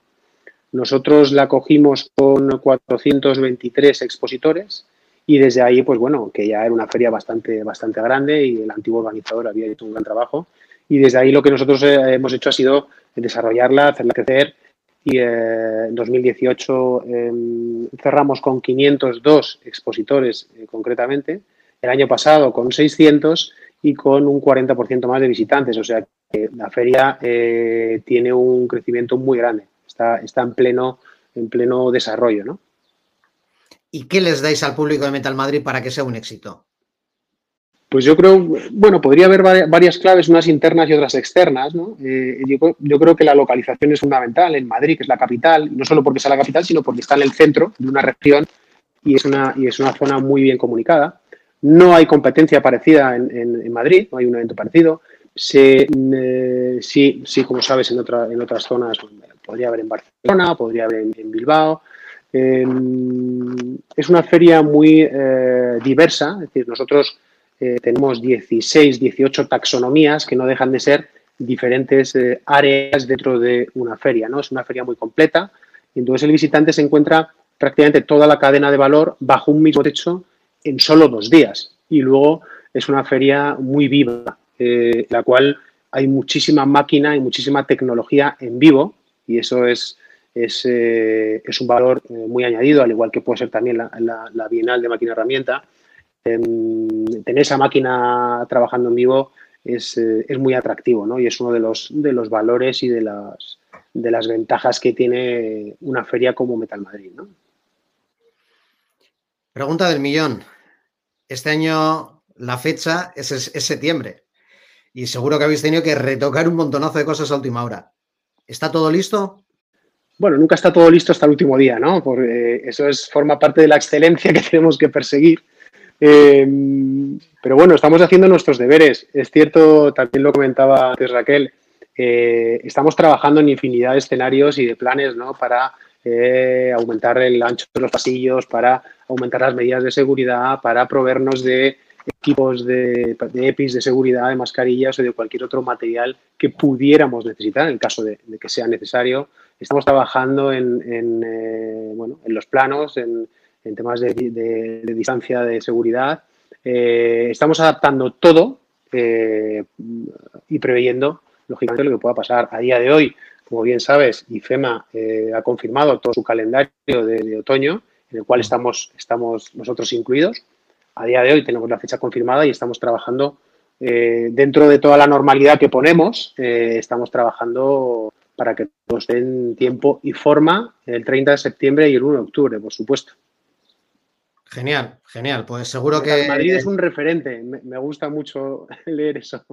Nosotros la cogimos con 423 expositores y desde ahí, pues bueno, que ya era una feria bastante, bastante grande y el antiguo organizador había hecho un gran trabajo. Y desde ahí lo que nosotros eh, hemos hecho ha sido desarrollarla, hacerla crecer. Y eh, en 2018 em, cerramos con 502 expositores eh, concretamente. El año pasado con 600 y con un 40% más de visitantes. O sea que la feria tiene un crecimiento muy grande. Está, está en, pleno, en pleno desarrollo, ¿no? ¿Y qué les dais al público de Metal Madrid para que sea un éxito? Pues yo creo, bueno, podría haber varias claves, unas internas y otras externas, ¿no? Eh, yo, creo que la localización es fundamental en Madrid, que es la capital, no solo porque sea la capital, sino porque está en el centro de una región y es una, y es una zona muy bien comunicada. No hay competencia parecida en, Madrid, no hay un evento parecido. Eh, sí, sí, como sabes, en, otra, en otras zonas pues, podría haber en Barcelona, podría haber en Bilbao, Em, es una feria muy eh, diversa, es decir, nosotros eh, tenemos 16, 18 taxonomías que no dejan de ser diferentes eh, áreas dentro de una feria, ¿no? Es una feria muy completa entonces el visitante se encuentra prácticamente toda la cadena de valor bajo un mismo techo en solo dos días. Y luego es una feria muy viva, en la cual hay muchísima máquina y muchísima tecnología en vivo y eso es eh, es, un valor eh, muy añadido, al igual que puede ser también la, Bienal de Máquina Herramienta. Em, tener esa máquina trabajando en vivo es, eh, muy atractivo ¿no? y es uno de los, de los valores y de las, de las ventajas que tiene una feria como Metal Madrid. ¿no? Pregunta del millón. Este año la fecha es, es septiembre y seguro que habéis tenido que retocar un montonazo de cosas a última hora. ¿Está todo listo? bueno, nunca está todo listo hasta el último día, ¿no? Porque eso es, forma parte de la excelencia que tenemos que perseguir. Eh, pero bueno, estamos haciendo nuestros deberes. Es cierto, también lo comentaba antes Raquel, eh, estamos trabajando en infinidad de escenarios y de planes, ¿no? Para eh, aumentar el ancho de los pasillos, para aumentar las medidas de seguridad, para proveernos de equipos de, EPIs de seguridad, de mascarillas o de cualquier otro material que pudiéramos necesitar en caso de que sea necesario. Estamos trabajando en, eh, bueno, en los planos, en, temas de, distancia de seguridad. Eh, estamos adaptando todo eh, y preveyendo, lógicamente, lo que pueda pasar. A día de hoy, como bien sabes, IFEMA ha confirmado todo su calendario de, otoño, en el cual estamos, estamos nosotros incluidos. A día de hoy tenemos la fecha confirmada y estamos trabajando dentro de toda la normalidad que ponemos, estamos trabajando para que todos den tiempo y forma el 30 de septiembre y el 1 de octubre, por supuesto. Genial, genial. Pues seguro que. Madrid es un referente. Me, gusta mucho leer eso.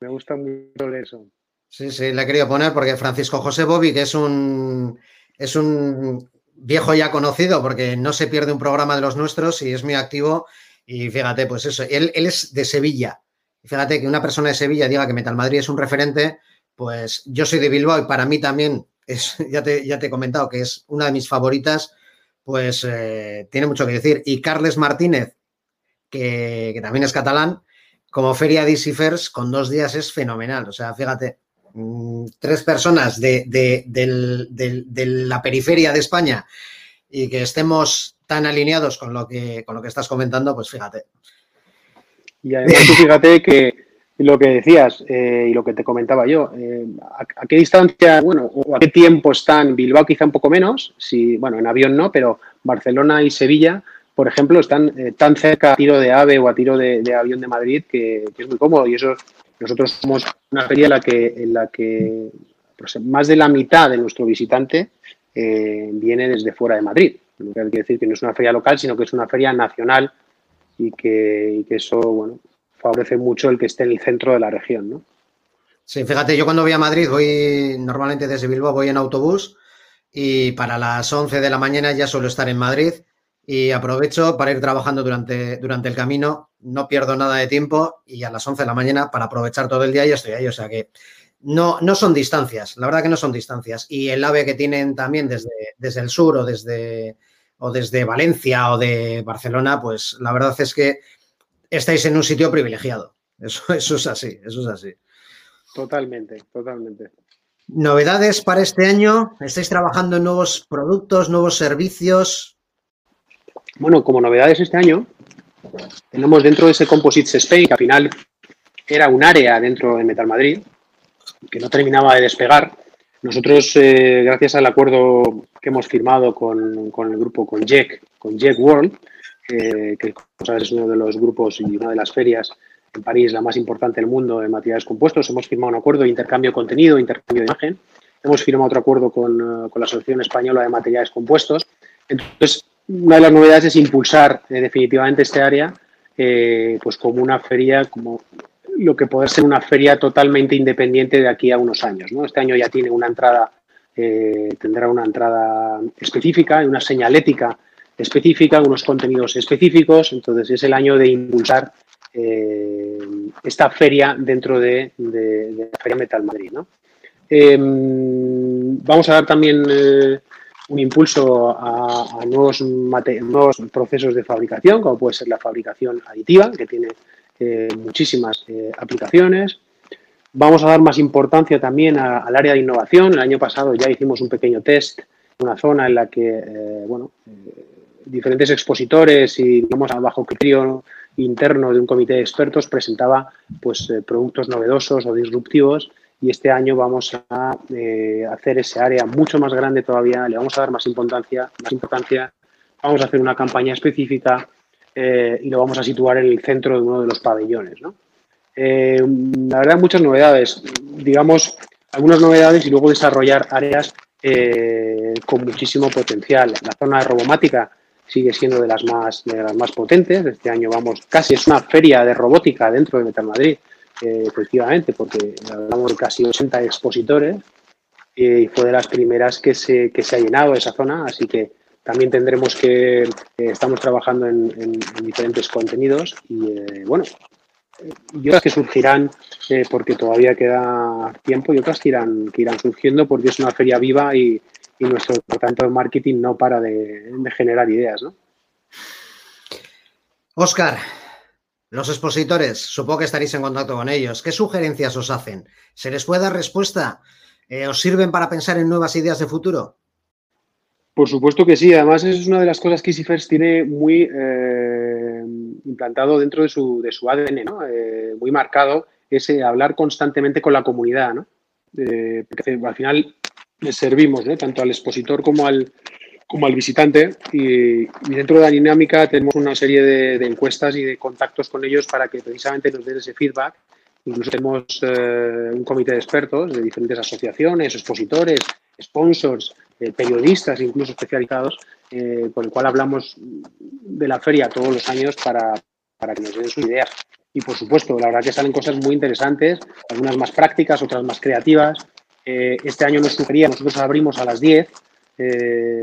Me gusta mucho leer eso. Sí, sí, le he querido poner porque Francisco José Bobby, que es un, es un viejo ya conocido, porque no se pierde un programa de los nuestros y es muy activo. Y fíjate, pues eso, él, él es de Sevilla. Fíjate que una persona de Sevilla diga que Metal Madrid es un referente, pues yo soy de Bilbao y para mí también es, ya te, ya te he comentado que es una de mis favoritas, pues eh, tiene mucho que decir. Y Carles Martínez, que, también es catalán, como Feria de con dos días es fenomenal. O sea, fíjate, mm, tres personas de, de, la periferia de España y que estemos tan alineados con lo que, con lo que estás comentando, pues fíjate. Y además, fíjate que lo que decías eh, y lo que te comentaba yo, eh, ¿a, qué distancia, bueno, o a qué tiempo están Bilbao quizá un poco menos, si, bueno, en avión no, pero Barcelona y Sevilla, por ejemplo, están eh, tan cerca a tiro de ave o a tiro de, avión de Madrid que, es muy cómodo y eso nosotros somos una feria en la que, en la que pues más de la mitad de nuestro visitante eh, viene desde fuera de Madrid. Lo que quiere decir que no es una feria local, sino que es una feria nacional y que, eso bueno, favorece mucho el que esté en el centro de la región. ¿no? Sí, fíjate, yo cuando voy a Madrid voy normalmente desde Bilbao, voy en autobús y para las 11 de la mañana ya suelo estar en Madrid y aprovecho para ir trabajando durante, durante el camino, no pierdo nada de tiempo y a las 11 de la mañana para aprovechar todo el día ya estoy ahí, o sea que no, no son distancias, la verdad que no son distancias. Y el AVE que tienen también desde, desde el sur o desde, o desde Valencia o de Barcelona, pues la verdad es que estáis en un sitio privilegiado. Eso, eso es así, eso es así. Totalmente, totalmente. ¿Novedades para este año? ¿Estáis trabajando en nuevos productos, nuevos servicios? Bueno, como novedades este año, tenemos dentro de ese Composites Spain, que al final era un área dentro de Metal Madrid, que no terminaba de despegar. Nosotros, eh, gracias al acuerdo que hemos firmado con, el grupo, con Jack, con Jack World, eh, que es uno de los grupos y una de las ferias en París, la más importante del mundo en materiales compuestos, hemos firmado un acuerdo de intercambio de contenido, intercambio de imagen. Hemos firmado otro acuerdo con, eh, con la Asociación Española de Materiales Compuestos. Entonces, una de las novedades es impulsar definitivamente este área pues como una feria, como lo que puede ser una feria totalmente independiente de aquí a unos años. ¿no? Este año ya tiene una entrada, eh, tendrá una entrada específica, una señalética específica, unos contenidos específicos, entonces es el año de impulsar eh, esta feria dentro de, la Feria Metal Madrid. Em, vamos a dar también eh, un impulso a, nuevos, nuevos procesos de fabricación, como puede ser la fabricación aditiva, que tiene eh, muchísimas aplicaciones. Vamos a dar más importancia también al área de innovación. El año pasado ya hicimos un pequeño test, una zona en la que, bueno, diferentes expositores y, digamos, a bajo criterio interno de un comité de expertos presentaba, pues, productos novedosos o disruptivos y este año vamos a hacer ese área mucho más grande todavía, le vamos a dar más importancia, más importancia, vamos a hacer una campaña específica eh, y lo vamos a situar en el centro de uno de los pabellones. Eh, la verdad, muchas novedades, digamos, algunas novedades y luego desarrollar áreas eh, con muchísimo potencial. La zona de robomática sigue siendo de las más de las más potentes. Este año vamos casi es una feria de robótica dentro de Metal Madrid, efectivamente, porque hablamos de casi 80 expositores y fue de las primeras que se, que se ha llenado esa zona, así que también tendremos que, estamos trabajando en, diferentes contenidos y eh, bueno, y otras que surgirán eh, porque todavía queda tiempo y otras que irán, que irán surgiendo porque es una feria viva y, nuestro departamento de marketing no para de, generar ideas. ¿no? Oscar, los expositores, supongo que estaréis en contacto con ellos. ¿Qué sugerencias os hacen? ¿Se les puede dar respuesta? Eh, ¿Os sirven para pensar en nuevas ideas de futuro? Por supuesto que sí. Además, es una de las cosas que EasyFirst tiene muy eh, implantado dentro de su, de su ADN, ¿no? Eh, muy marcado, eh, hablar constantemente con la comunidad. ¿no? porque al final les servimos tanto al expositor como al, como al visitante y, dentro de la dinámica tenemos una serie de, encuestas y de contactos con ellos para que precisamente nos den ese feedback. Incluso tenemos un comité de expertos de diferentes asociaciones, expositores, sponsors, eh, periodistas incluso especializados, eh, con el cual hablamos de la feria todos los años para, que nos den sus ideas. Y por supuesto, la verdad que salen cosas muy interesantes, algunas más prácticas, otras más creativas. Eh, este año nos sugería, nosotros abrimos a las 10,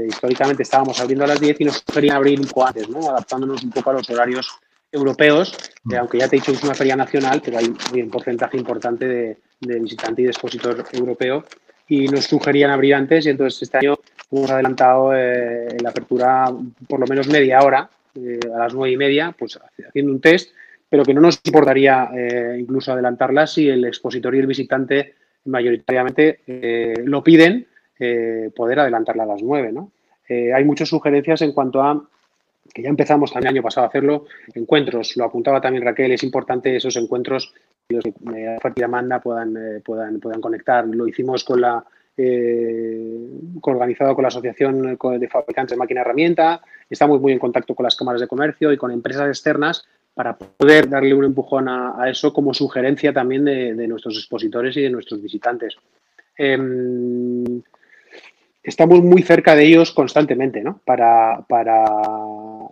históricamente estábamos abriendo a las 10 y nos sugerían abrir un poco antes, ¿no? adaptándonos un poco a los horarios europeos, aunque ya te he dicho que es una feria nacional, pero hay un porcentaje importante de, de visitante y de expositor europeo y nos sugerían abrir antes y entonces este año hemos adelantado eh, la apertura por lo menos media hora, eh, a las nueve y media, pues haciendo un test, pero que no nos importaría eh, incluso adelantarla si el expositor y el visitante mayoritariamente lo piden, poder adelantarla a las nueve. ¿no? hay muchas sugerencias en cuanto a que ya empezamos también el año pasado a hacerlo, encuentros, lo apuntaba también Raquel, es importante esos encuentros los que oferta y demanda puedan, eh, puedan, puedan conectar. Lo hicimos con la eh, organizado con la Asociación de Fabricantes de Máquina Herramienta, estamos muy en contacto con las cámaras de comercio y con empresas externas para poder darle un empujón a, eso como sugerencia también de, nuestros expositores y de nuestros visitantes. em, estamos muy cerca de ellos constantemente, ¿no? Para, para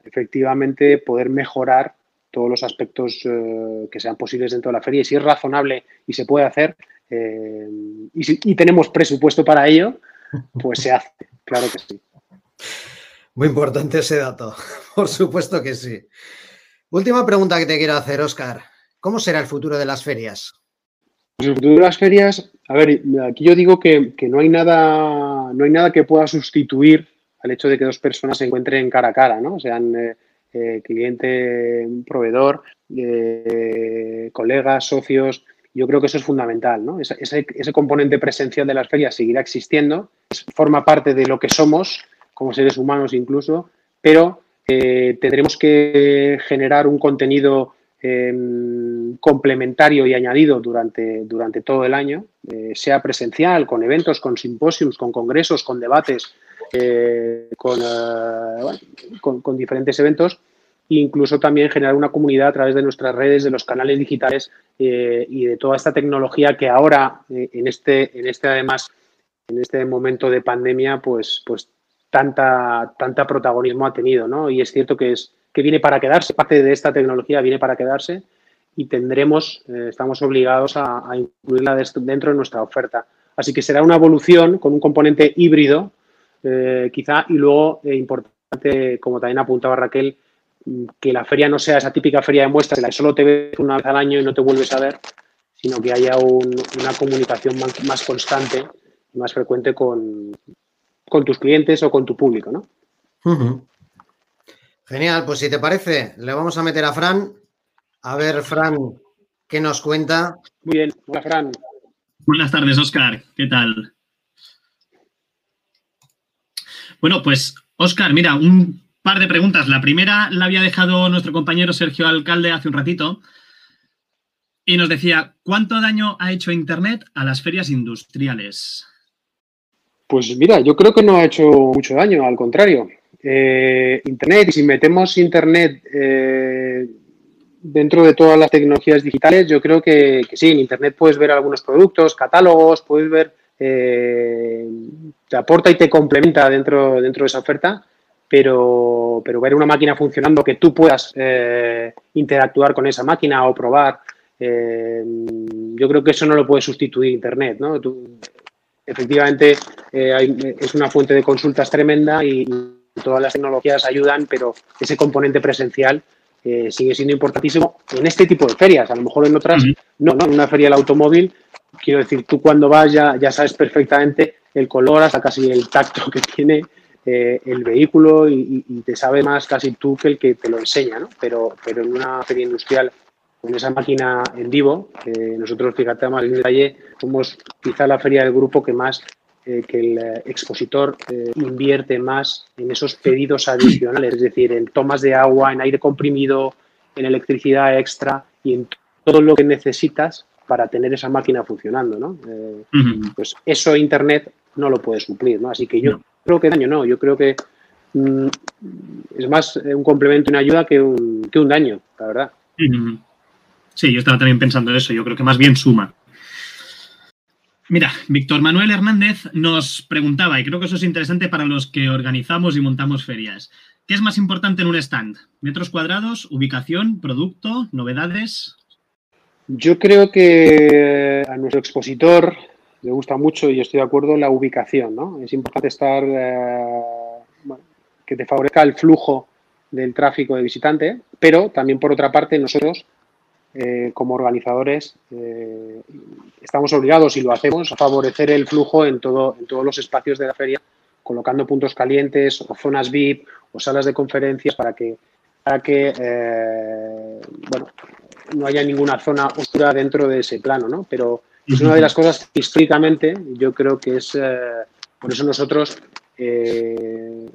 efectivamente poder mejorar todos los aspectos eh, que sean posibles dentro de la feria. Y si es razonable y se puede hacer, eh, y, si, y tenemos presupuesto para ello, pues se hace, claro que sí. Muy importante ese dato, por supuesto que sí. Última pregunta que te quiero hacer, Oscar. ¿Cómo será el futuro de las ferias? Pues el futuro de las ferias, a ver, aquí yo digo que, no, hay nada, no hay nada que pueda sustituir al hecho de que dos personas se encuentren cara a cara, ¿no? Sean eh, eh, cliente, proveedor, eh, colegas, socios. Yo creo que eso es fundamental, ¿no? Ese, componente presencial de las ferias seguirá existiendo, forma parte de lo que somos como seres humanos incluso, pero eh, tendremos que generar un contenido eh, complementario y añadido durante, durante todo el año, eh, sea presencial, con eventos, con simposios, con congresos, con debates, con, bueno, con, con diferentes eventos incluso también generar una comunidad a través de nuestras redes, de los canales digitales eh, y de toda esta tecnología que ahora, eh, en, este, en este además, en este momento de pandemia, pues, pues tanta, tanta protagonismo ha tenido, ¿no? Y es cierto que, es, que viene para quedarse, parte de esta tecnología viene para quedarse y tendremos, eh, estamos obligados a, incluirla dentro de nuestra oferta. Así que será una evolución con un componente híbrido, quizá, y luego, importante, como también apuntaba Raquel, que la feria no sea esa típica feria de muestras, la que solo te ves una vez al año y no te vuelves a ver, sino que haya un, una comunicación más, más, constante y más frecuente con, con, tus clientes o con tu público, ¿no? Uh -huh. Genial, pues si te parece, le vamos a meter a Fran. A ver, Fran, ¿qué nos cuenta? Muy bien, hola Fran. Buenas tardes, Oscar, ¿qué tal? Bueno, pues, Oscar, mira, un par de preguntas. La primera la había dejado nuestro compañero Sergio Alcalde hace un ratito y nos decía, ¿cuánto daño ha hecho Internet a las ferias industriales? Pues mira, yo creo que no ha hecho mucho daño, al contrario. Eh, Internet, si metemos Internet eh, dentro de todas las tecnologías digitales, yo creo que, sí, en Internet puedes ver algunos productos, catálogos, puedes ver, eh, te aporta y te complementa dentro, dentro de esa oferta pero, pero ver una máquina funcionando, que tú puedas eh, interactuar con esa máquina o probar, yo creo que eso no lo puede sustituir Internet. ¿no? Efectivamente, eh, hay, es una fuente de consultas tremenda y todas las tecnologías ayudan, pero ese componente presencial eh, sigue siendo importantísimo en este tipo de ferias. A lo mejor en otras, uh -huh. no, no, en una feria del automóvil, quiero decir, tú cuando vas ya, ya sabes perfectamente el color, hasta casi el tacto que tiene eh, el vehículo y, y, te sabe más casi tú que el que te lo enseña, ¿no? Pero, pero en una feria industrial con esa máquina en vivo, eh, nosotros, fíjate más en detalle, somos quizá la feria del grupo que más, eh, que el expositor eh, invierte más en esos pedidos adicionales, es decir, en tomas de agua, en aire comprimido, en electricidad extra y en todo lo que necesitas para tener esa máquina funcionando, ¿no? Uh -huh. Pues eso Internet no lo puede suplir, ¿no? Así que yo no creo que daño no, yo creo que mmm, es más un complemento y una ayuda que un, que un daño, la verdad. Sí, yo estaba también pensando eso, yo creo que más bien suma. Mira, Víctor Manuel Hernández nos preguntaba, y creo que eso es interesante para los que organizamos y montamos ferias. ¿Qué es más importante en un stand? ¿Metros cuadrados, ubicación, producto, novedades? Yo creo que a nuestro expositor le gusta mucho y estoy de acuerdo la ubicación, ¿no? Es importante estar, eh, que te favorezca el flujo del tráfico de visitante, pero también por otra parte nosotros eh, como organizadores eh, estamos obligados y lo hacemos a favorecer el flujo en, todo, en todos los espacios de la feria, colocando puntos calientes o zonas VIP o salas de conferencias para que, para que eh, bueno, no haya ninguna zona oscura dentro de ese plano, ¿no? Pero es una de las cosas que históricamente yo creo que es, por eso nosotros en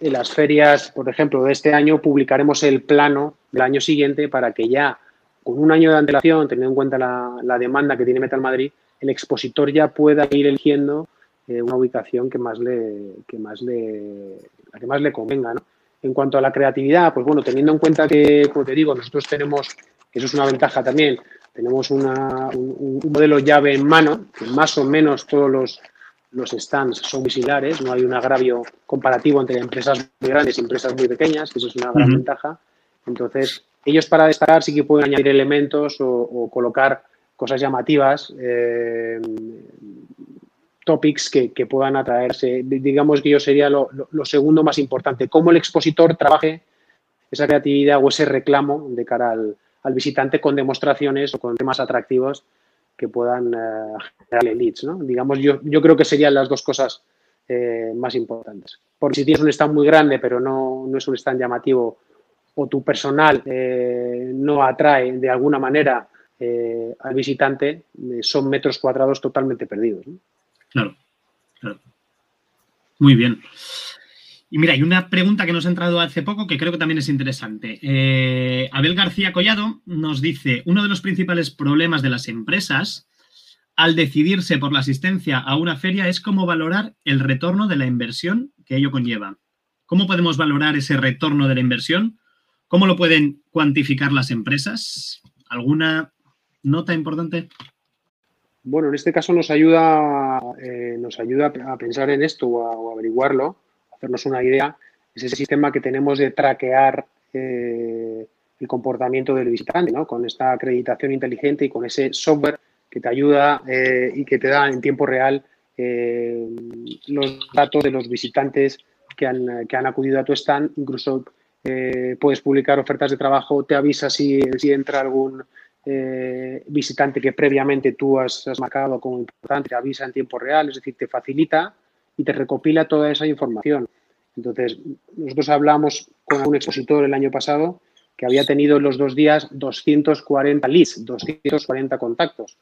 las ferias, por ejemplo, de este año publicaremos el plano del año siguiente para que ya con un año de antelación, teniendo en cuenta la, la demanda que tiene Metal Madrid, el expositor ya pueda ir eligiendo eh, una ubicación que más le, que más le, la que más le convenga, ¿no? En cuanto a la creatividad, pues bueno, teniendo en cuenta que, como te digo, nosotros tenemos, eso es una ventaja también, tenemos un, modelo llave en mano, que más o menos todos los, los stands son muy similares, no hay un agravio comparativo entre empresas muy grandes y empresas muy pequeñas, que eso es una gran ventaja. Entonces, ellos para destacar sí que pueden añadir elementos o, colocar cosas llamativas, eh, topics que, puedan atraerse. Digamos que yo sería lo, segundo más importante, cómo el expositor trabaje esa creatividad o ese reclamo de cara al, visitante con demostraciones o con temas atractivos que puedan uh, generarle leads. ¿no? Digamos, yo, yo creo que serían las dos cosas eh, más importantes. Porque si tienes un stand muy grande, pero no, no es un stand llamativo o tu personal eh, no atrae de alguna manera eh, al visitante, eh, son metros cuadrados totalmente perdidos. Claro, claro. Muy bien. Y mira, hay una pregunta que nos ha entrado hace poco que creo que también es interesante. Abel García Collado nos dice, uno de los principales problemas de las empresas al decidirse por la asistencia a una feria es cómo valorar el retorno de la inversión que ello conlleva. ¿Cómo podemos valorar ese retorno de la inversión ¿Cómo lo pueden cuantificar las empresas? ¿Alguna nota importante? Bueno, en este caso nos ayuda, eh, nos ayuda a pensar en esto o a, averiguarlo, hacernos una idea. Es ese sistema que tenemos de traquear eh, el comportamiento del visitante, ¿no? Con esta acreditación inteligente y con ese software que te ayuda eh, y que te da en tiempo real los datos de los visitantes que han, que han acudido a tu stand, incluso eh, puedes publicar ofertas de trabajo, te avisa si, entra algún eh, visitante que previamente tú has, marcado como importante, te avisa en tiempo real, es decir, te facilita y te recopila toda esa información. Entonces, nosotros hablamos con un expositor el año pasado que había tenido en los dos días 240 leads, 240 contactos.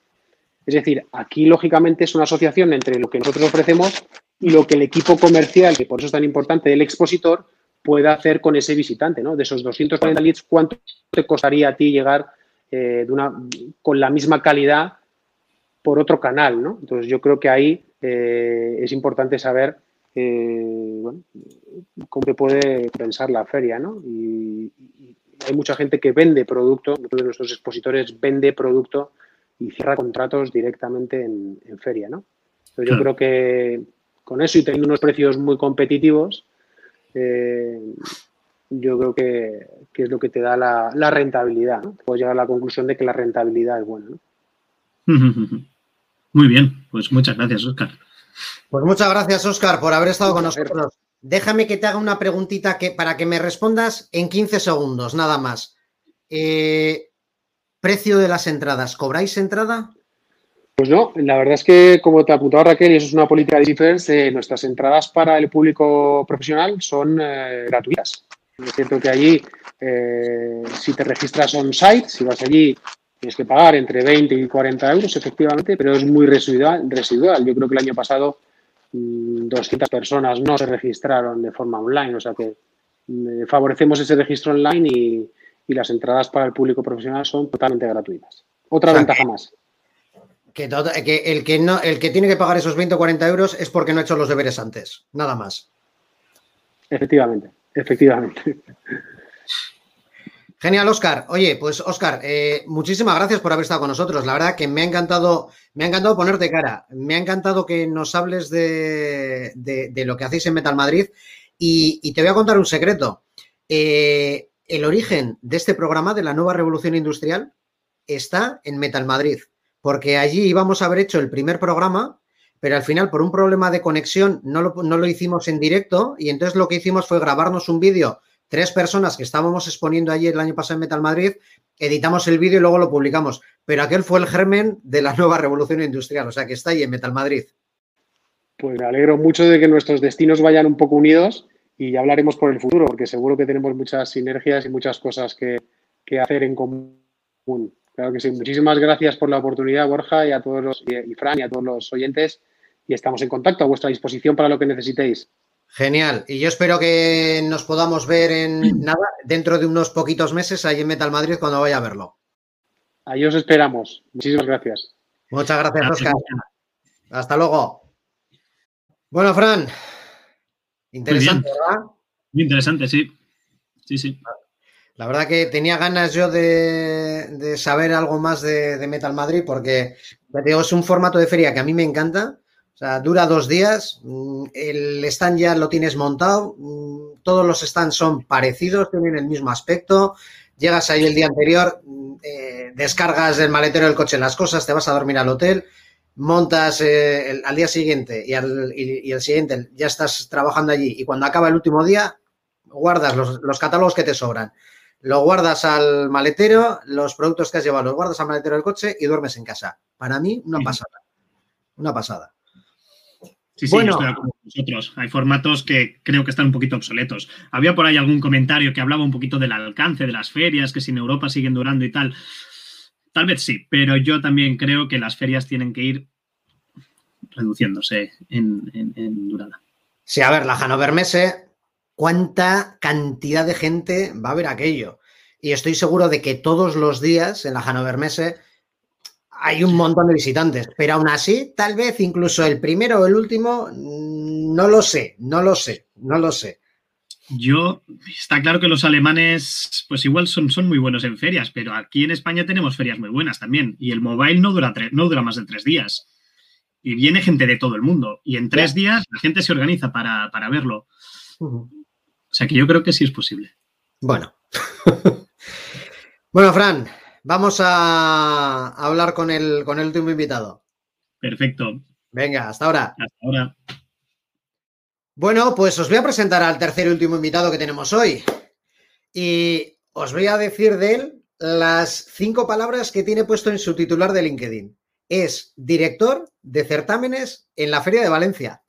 Es decir, aquí lógicamente es una asociación entre lo que nosotros ofrecemos y lo que el equipo comercial, que por eso es tan importante, del expositor, pueda hacer con ese visitante, ¿no? De esos 240 leads, ¿cuánto te costaría a ti llegar eh, de una, con la misma calidad por otro canal, ¿no? Entonces yo creo que ahí eh, es importante saber eh, cómo se puede pensar la feria, ¿no? Y, hay mucha gente que vende producto, muchos de nuestros expositores vende producto y cierra contratos directamente en, feria, ¿no? Entonces yo creo que con eso y teniendo unos precios muy competitivos, eh, yo creo que, es lo que te da la, rentabilidad. Puedes llegar a la conclusión de que la rentabilidad es buena. Muy bien, pues muchas gracias, Oscar. Pues muchas gracias, Oscar, por haber estado con nosotros. Déjame que te haga una preguntita que, para que me respondas en 15 segundos, nada más. Eh, precio de las entradas, ¿cobráis entrada? Pues no, la verdad es que, como te apuntaba Raquel, y eso es una política de Difference, eh, nuestras entradas para el público profesional son eh, gratuitas. Es cierto que allí, eh, si te registras on-site, si vas allí, tienes que pagar entre 20 y 40 euros, efectivamente, pero es muy residual. residual. Yo creo que el año pasado 200 mm, personas no se registraron de forma online, o sea que mm, favorecemos ese registro online y, las entradas para el público profesional son totalmente gratuitas. Otra ventaja más. Que, el, que no, el que tiene que pagar esos 20 o 40 euros es porque no ha hecho los deberes antes, nada más. Efectivamente, efectivamente. Genial, Oscar. Oye, pues Oscar, eh, muchísimas gracias por haber estado con nosotros. La verdad que me ha encantado, me ha encantado ponerte cara. Me ha encantado que nos hables de, lo que hacéis en Metal Madrid. Y, te voy a contar un secreto. Eh, el origen de este programa de la nueva revolución industrial está en Metal Madrid porque allí íbamos a haber hecho el primer programa, pero al final por un problema de conexión no lo, hicimos en directo y entonces lo que hicimos fue grabarnos un vídeo, tres personas que estábamos exponiendo allí el año pasado en Metal Madrid, editamos el vídeo y luego lo publicamos, pero aquel fue el germen de la nueva revolución industrial, o sea que está ahí en Metal Madrid. Pues me alegro mucho de que nuestros destinos vayan un poco unidos y ya hablaremos por el futuro, porque seguro que tenemos muchas sinergias y muchas cosas que, que hacer en común. Claro que sí. Muchísimas gracias por la oportunidad, Borja, y a todos los, y Fran, y a todos los oyentes. Y estamos en contacto a vuestra disposición para lo que necesitéis. Genial. Y yo espero que nos podamos ver en nada, dentro de unos poquitos meses ahí en Metal Madrid cuando vaya a verlo. Ahí os esperamos. Muchísimas gracias. Muchas gracias, Oscar. Hasta luego. Bueno, Fran. Interesante, ¿verdad? Muy interesante, sí. Sí, sí. La verdad que tenía ganas yo de, saber algo más de, Metal Madrid porque es un formato de feria que a mí me encanta. O sea, dura dos días, mm, el stand ya lo tienes montado, mm, todos los stands son parecidos, tienen el mismo aspecto. Llegas ahí el día anterior, mm, eh, descargas el maletero del coche las cosas, te vas a dormir al hotel, montas eh, al día siguiente y al el siguiente ya estás trabajando allí y cuando acaba el último día guardas los, catálogos que te sobran. Lo guardas al maletero, los productos que has llevado los guardas al maletero del coche y duermes en casa. Para mí, una pasada. Una pasada. Sí, sí, bueno. estoy con vosotros. Hay formatos que creo que están un poquito obsoletos. Había por ahí algún comentario que hablaba un poquito del alcance de las ferias, que si en Europa siguen durando y tal. Tal vez sí, pero yo también creo que las ferias tienen que ir reduciéndose en, en durada. Sí, a ver, la Hannover Messe cuánta cantidad de gente va a ver aquello. Y estoy seguro de que todos los días en la Hannover Messe hay un montón de visitantes, pero aún así, tal vez incluso el primero o el último, mm, no lo sé, no lo sé, no lo sé. Yo, está claro que los alemanes, pues igual son, son muy buenos en ferias, pero aquí en España tenemos ferias muy buenas también. Y el mobile no dura, no dura más de tres días. Y viene gente de todo el mundo. Y en tres días la gente se organiza para, verlo. O sea que yo creo que sí es posible. Bueno. bueno, Fran, vamos a hablar con el, con el último invitado. Perfecto. Venga, hasta ahora. Hasta ahora. Bueno, pues os voy a presentar al tercer y último invitado que tenemos hoy. Y os voy a decir de él las cinco palabras que tiene puesto en su titular de LinkedIn. Es director de certámenes en la Feria de Valencia.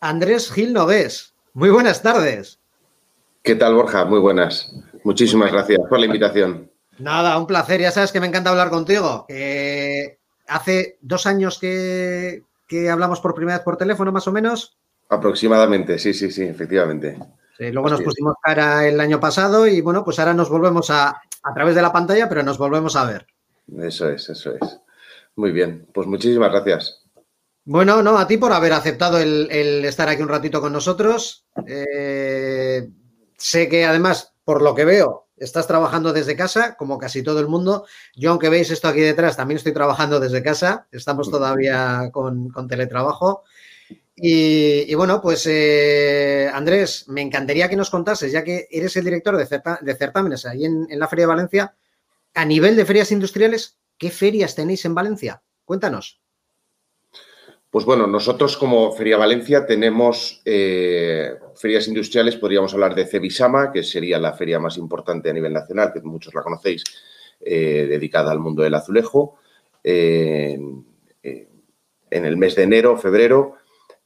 Andrés Gil Nogués. Muy buenas tardes. ¿Qué tal, Borja? Muy buenas. Muchísimas gracias por la invitación. Nada, un placer. Ya sabes que me encanta hablar contigo. hace dos años que, hablamos por primera vez por teléfono, más o menos. Aproximadamente, sí, sí, sí, efectivamente. luego nos pusimos cara el año pasado y bueno, pues ahora nos volvemos a, a través de la pantalla, pero nos volvemos a ver. Eso es, eso es. Muy bien, pues muchísimas gracias. Bueno, no, a ti por haber aceptado el, estar aquí un ratito con nosotros. Eh, Sé que además, por lo que veo, estás trabajando desde casa, como casi todo el mundo. Yo, aunque veis esto aquí detrás, también estoy trabajando desde casa. Estamos todavía con, teletrabajo. Y, bueno, pues eh, Andrés, me encantaría que nos contases, ya que eres el director de, certámenes ahí en, en, la Feria de Valencia, a nivel de ferias industriales, ¿qué ferias tenéis en Valencia? Cuéntanos. Pues bueno, nosotros como Feria Valencia tenemos eh, ferias industriales, podríamos hablar de Cebisama, que sería la feria más importante a nivel nacional, que muchos la conocéis, eh, dedicada al mundo del azulejo. Eh, en el mes de enero, febrero,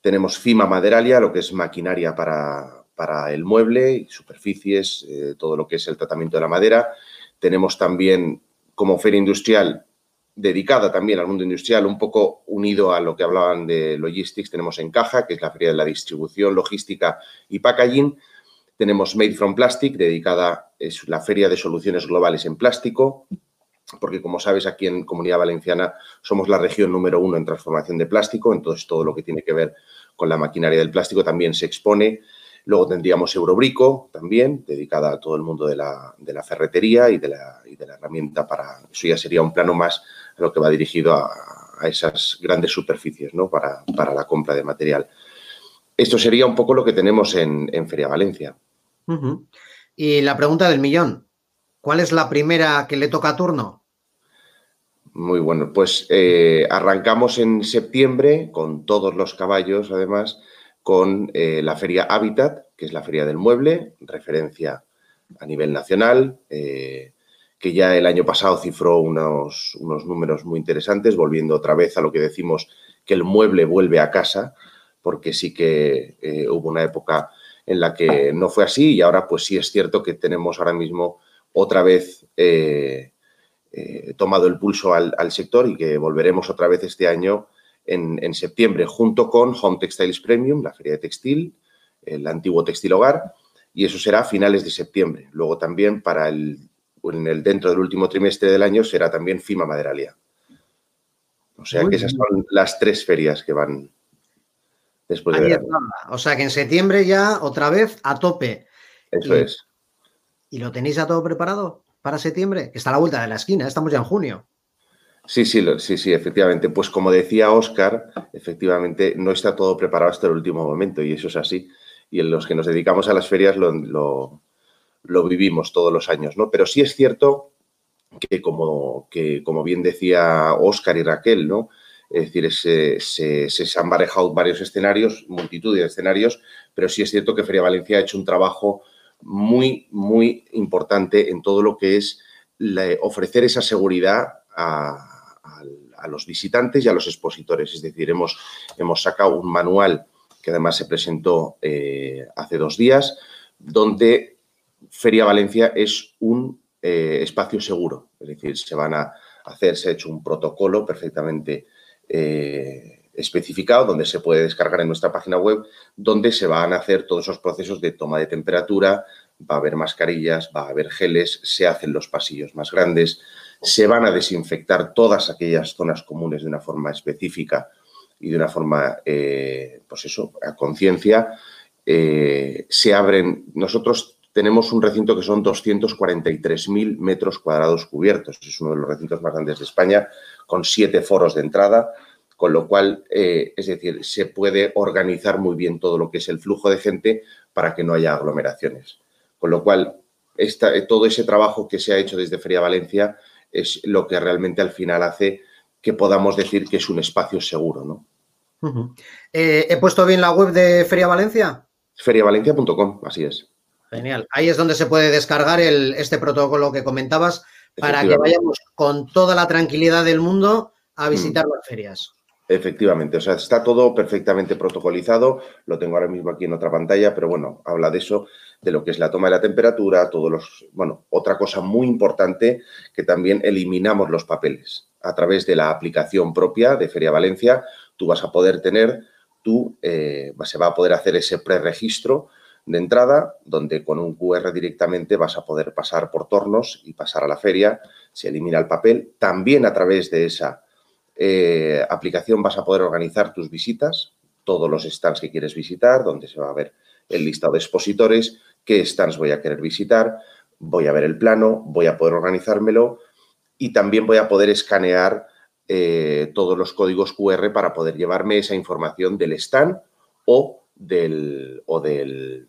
tenemos FIMA Maderalia, lo que es maquinaria para, para el mueble y superficies, todo lo que es el tratamiento de la madera. Tenemos también como feria industrial dedicada también al mundo industrial, un poco unido a lo que hablaban de logistics, tenemos Encaja, que es la feria de la distribución, logística y packaging. Tenemos Made from Plastic, dedicada, es la feria de soluciones globales en plástico, porque como sabes, aquí en Comunidad Valenciana somos la región número uno en transformación de plástico, entonces todo lo que tiene que ver con la maquinaria del plástico también se expone. Luego tendríamos Eurobrico también, dedicada a todo el mundo de la, ferretería y de la, y de la herramienta para... Eso ya sería un plano más lo que va dirigido a, esas grandes superficies ¿no? para, la compra de material. Esto sería un poco lo que tenemos en, Feria Valencia. Y la pregunta del millón, ¿cuál es la primera que le toca a turno? Muy bueno, pues eh, arrancamos en septiembre con todos los caballos, además, con eh, la feria Habitat, que es la feria del mueble, referencia a nivel nacional, eh, que ya el año pasado cifró unos, unos números muy interesantes, volviendo otra vez a lo que decimos que el mueble vuelve a casa, porque sí que eh, hubo una época en la que no fue así y ahora pues sí es cierto que tenemos ahora mismo otra vez eh, eh, tomado el pulso al, sector y que volveremos otra vez este año en, en, septiembre junto con Home Textiles Premium, la feria de textil, el antiguo textil hogar y eso será a finales de septiembre. Luego también para el en el, dentro del último trimestre del año será también FIMA Maderalia. O sea que esas son las tres ferias que van después de O sea que en septiembre ya otra vez a tope. Eso es. ¿Y lo tenéis ya todo preparado para septiembre? Que está a la vuelta de la esquina, estamos ya en junio. Sí, sí, sí, sí, efectivamente. Pues como decía Oscar, efectivamente no está todo preparado hasta el último momento y eso es así. Y en los que nos dedicamos a las ferias lo, vivimos todos los años, ¿no? Pero sí es cierto que como, que, como bien decía Oscar y Raquel, ¿no? Es decir, se, se, han barajado varios escenarios, multitud de escenarios, pero sí es cierto que Feria Valencia ha hecho un trabajo muy, muy importante en todo lo que es ofrecer esa seguridad a, a los visitantes y a los expositores. Es decir, hemos, hemos sacado un manual que además se presentó eh, hace dos días, donde Feria Valencia es un eh, espacio seguro. Es decir, se van a hacer, se ha hecho un protocolo perfectamente eh, especificado, donde se puede descargar en nuestra página web, donde se van a hacer todos esos procesos de toma de temperatura, va a haber mascarillas, va a haber geles, se hacen los pasillos más grandes, se van a desinfectar todas aquellas zonas comunes de una forma específica y de una forma, eh, pues eso, a conciencia. Se abren, nosotros tenemos un recinto que son 243.000 metros cuadrados cubiertos. Es uno de los recintos más grandes de España, con siete foros de entrada, con lo cual, eh, es decir, se puede organizar muy bien todo lo que es el flujo de gente para que no haya aglomeraciones. Con lo cual, todo ese trabajo que se ha hecho desde Feria Valencia es lo que realmente al final hace que podamos decir que es un espacio seguro, ¿no? Eh, ¿He puesto bien la web de Feria Valencia? Feriavalencia.com, así es. Genial. Ahí es donde se puede descargar este protocolo que comentabas para que vayamos con toda la tranquilidad del mundo a mm. visitar las ferias. Efectivamente, o sea, está todo perfectamente protocolizado. Lo tengo ahora mismo aquí en otra pantalla, pero bueno, habla de eso de lo que es la toma de la temperatura, todos los, bueno, otra cosa muy importante que también eliminamos los papeles. A través de la aplicación propia de Feria Valencia, tú vas a poder tener, tú, eh, se va a poder hacer ese preregistro de entrada, donde con un QR directamente vas a poder pasar por tornos y pasar a la feria, se elimina el papel. También a través de esa eh, aplicación vas a poder organizar tus visitas, todos los stands que quieres visitar, donde se va a ver el listado de expositores, qué stands voy a querer visitar, voy a ver el plano, voy a poder organizármelo y también voy a poder escanear eh, todos los códigos QR para poder llevarme esa información del stand o del, o del,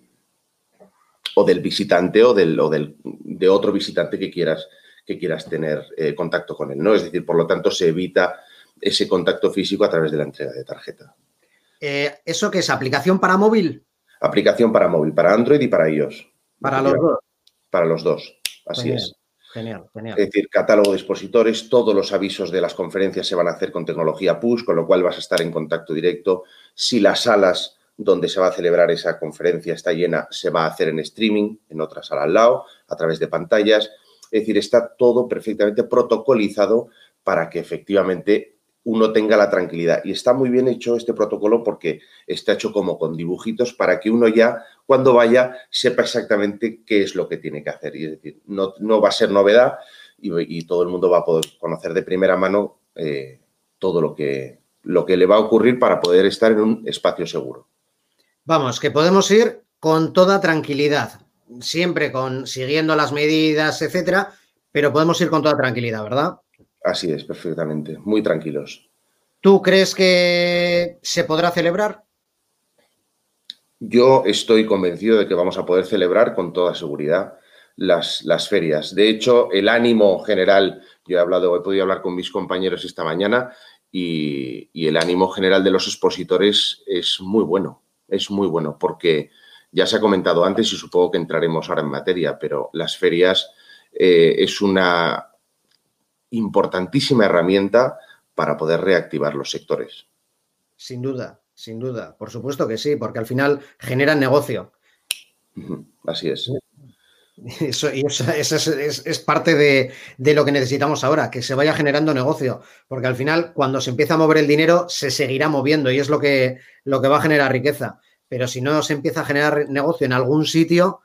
o del visitante o, del, o del, de otro visitante que quieras, que quieras tener eh, contacto con él. ¿no? Es decir, por lo tanto, se evita ese contacto físico a través de la entrega de tarjeta. Eh, ¿Eso qué es? ¿Aplicación para móvil? Aplicación para móvil, para Android y para iOS. Para los dos. Para los dos, así es. Genial, genial. Es decir, catálogo de expositores, todos los avisos de las conferencias se van a hacer con tecnología push, con lo cual vas a estar en contacto directo. Si las salas donde se va a celebrar esa conferencia está llena, se va a hacer en streaming, en otra sala al lado, a través de pantallas. Es decir, está todo perfectamente protocolizado para que efectivamente uno tenga la tranquilidad. Y está muy bien hecho este protocolo porque está hecho como con dibujitos para que uno ya, cuando vaya, sepa exactamente qué es lo que tiene que hacer. Y es decir, no, va a ser novedad y, todo el mundo va a poder conocer de primera mano eh, todo lo que, lo que le va a ocurrir para poder estar en un espacio seguro. Vamos, que podemos ir con toda tranquilidad, siempre con siguiendo las medidas, etcétera, pero podemos ir con toda tranquilidad, ¿verdad? Así es, perfectamente. Muy tranquilos. ¿Tú crees que se podrá celebrar? Yo estoy convencido de que vamos a poder celebrar con toda seguridad las, las, ferias. De hecho, el ánimo general, yo he hablado, he podido hablar con mis compañeros esta mañana y, y, el ánimo general de los expositores es muy bueno, es muy bueno, porque ya se ha comentado antes y supongo que entraremos ahora en materia, pero las ferias eh, es una, importantísima herramienta para poder reactivar los sectores. Sin duda, sin duda. Por supuesto que sí, porque al final generan negocio. Así es. Eso, y eso, es, parte de, de, lo que necesitamos ahora, que se vaya generando negocio, porque al final cuando se empieza a mover el dinero se seguirá moviendo y es lo que, lo que va a generar riqueza. Pero si no se empieza a generar negocio en algún sitio,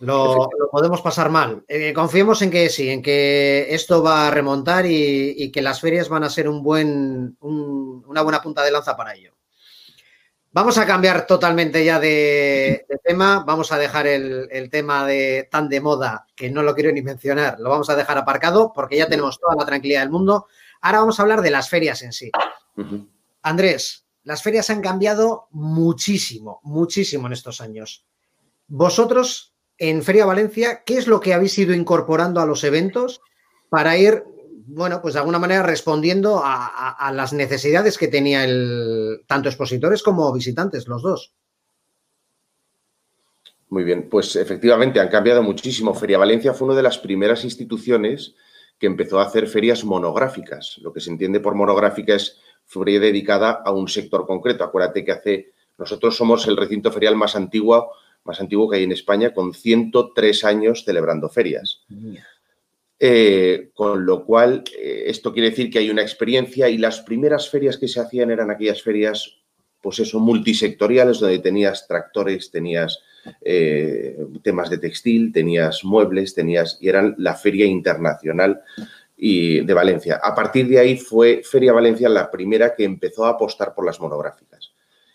lo, podemos pasar mal. Eh, confiemos en que sí, en que esto va a remontar y, que las ferias van a ser un buen, una buena punta de lanza para ello. Vamos a cambiar totalmente ya de, tema. Vamos a dejar el, tema de tan de moda que no lo quiero ni mencionar. Lo vamos a dejar aparcado porque ya tenemos toda la tranquilidad del mundo. Ahora vamos a hablar de las ferias en sí. Andrés, las ferias han cambiado muchísimo, muchísimo en estos años. Vosotros en Feria Valencia, ¿qué es lo que habéis ido incorporando a los eventos para ir bueno, pues de alguna manera respondiendo a, las necesidades que tenía el, tanto expositores como visitantes, los dos. Muy bien, pues efectivamente han cambiado muchísimo. Feria Valencia fue una de las primeras instituciones que empezó a hacer ferias monográficas. Lo que se entiende por monográfica es feria dedicada a un sector concreto. Acuérdate que hace, nosotros somos el recinto ferial más antiguo, más antiguo que hay en España, con 103 años celebrando ferias. Eh, con lo cual, eh, esto quiere decir que hay una experiencia y las primeras ferias que se hacían eran aquellas ferias, pues eso, multisectoriales, donde tenías tractores, tenías eh, temas de textil, tenías muebles, tenías, y eran la feria internacional y de Valencia. A partir de ahí fue Feria Valencia la primera que empezó a apostar por las monográficas.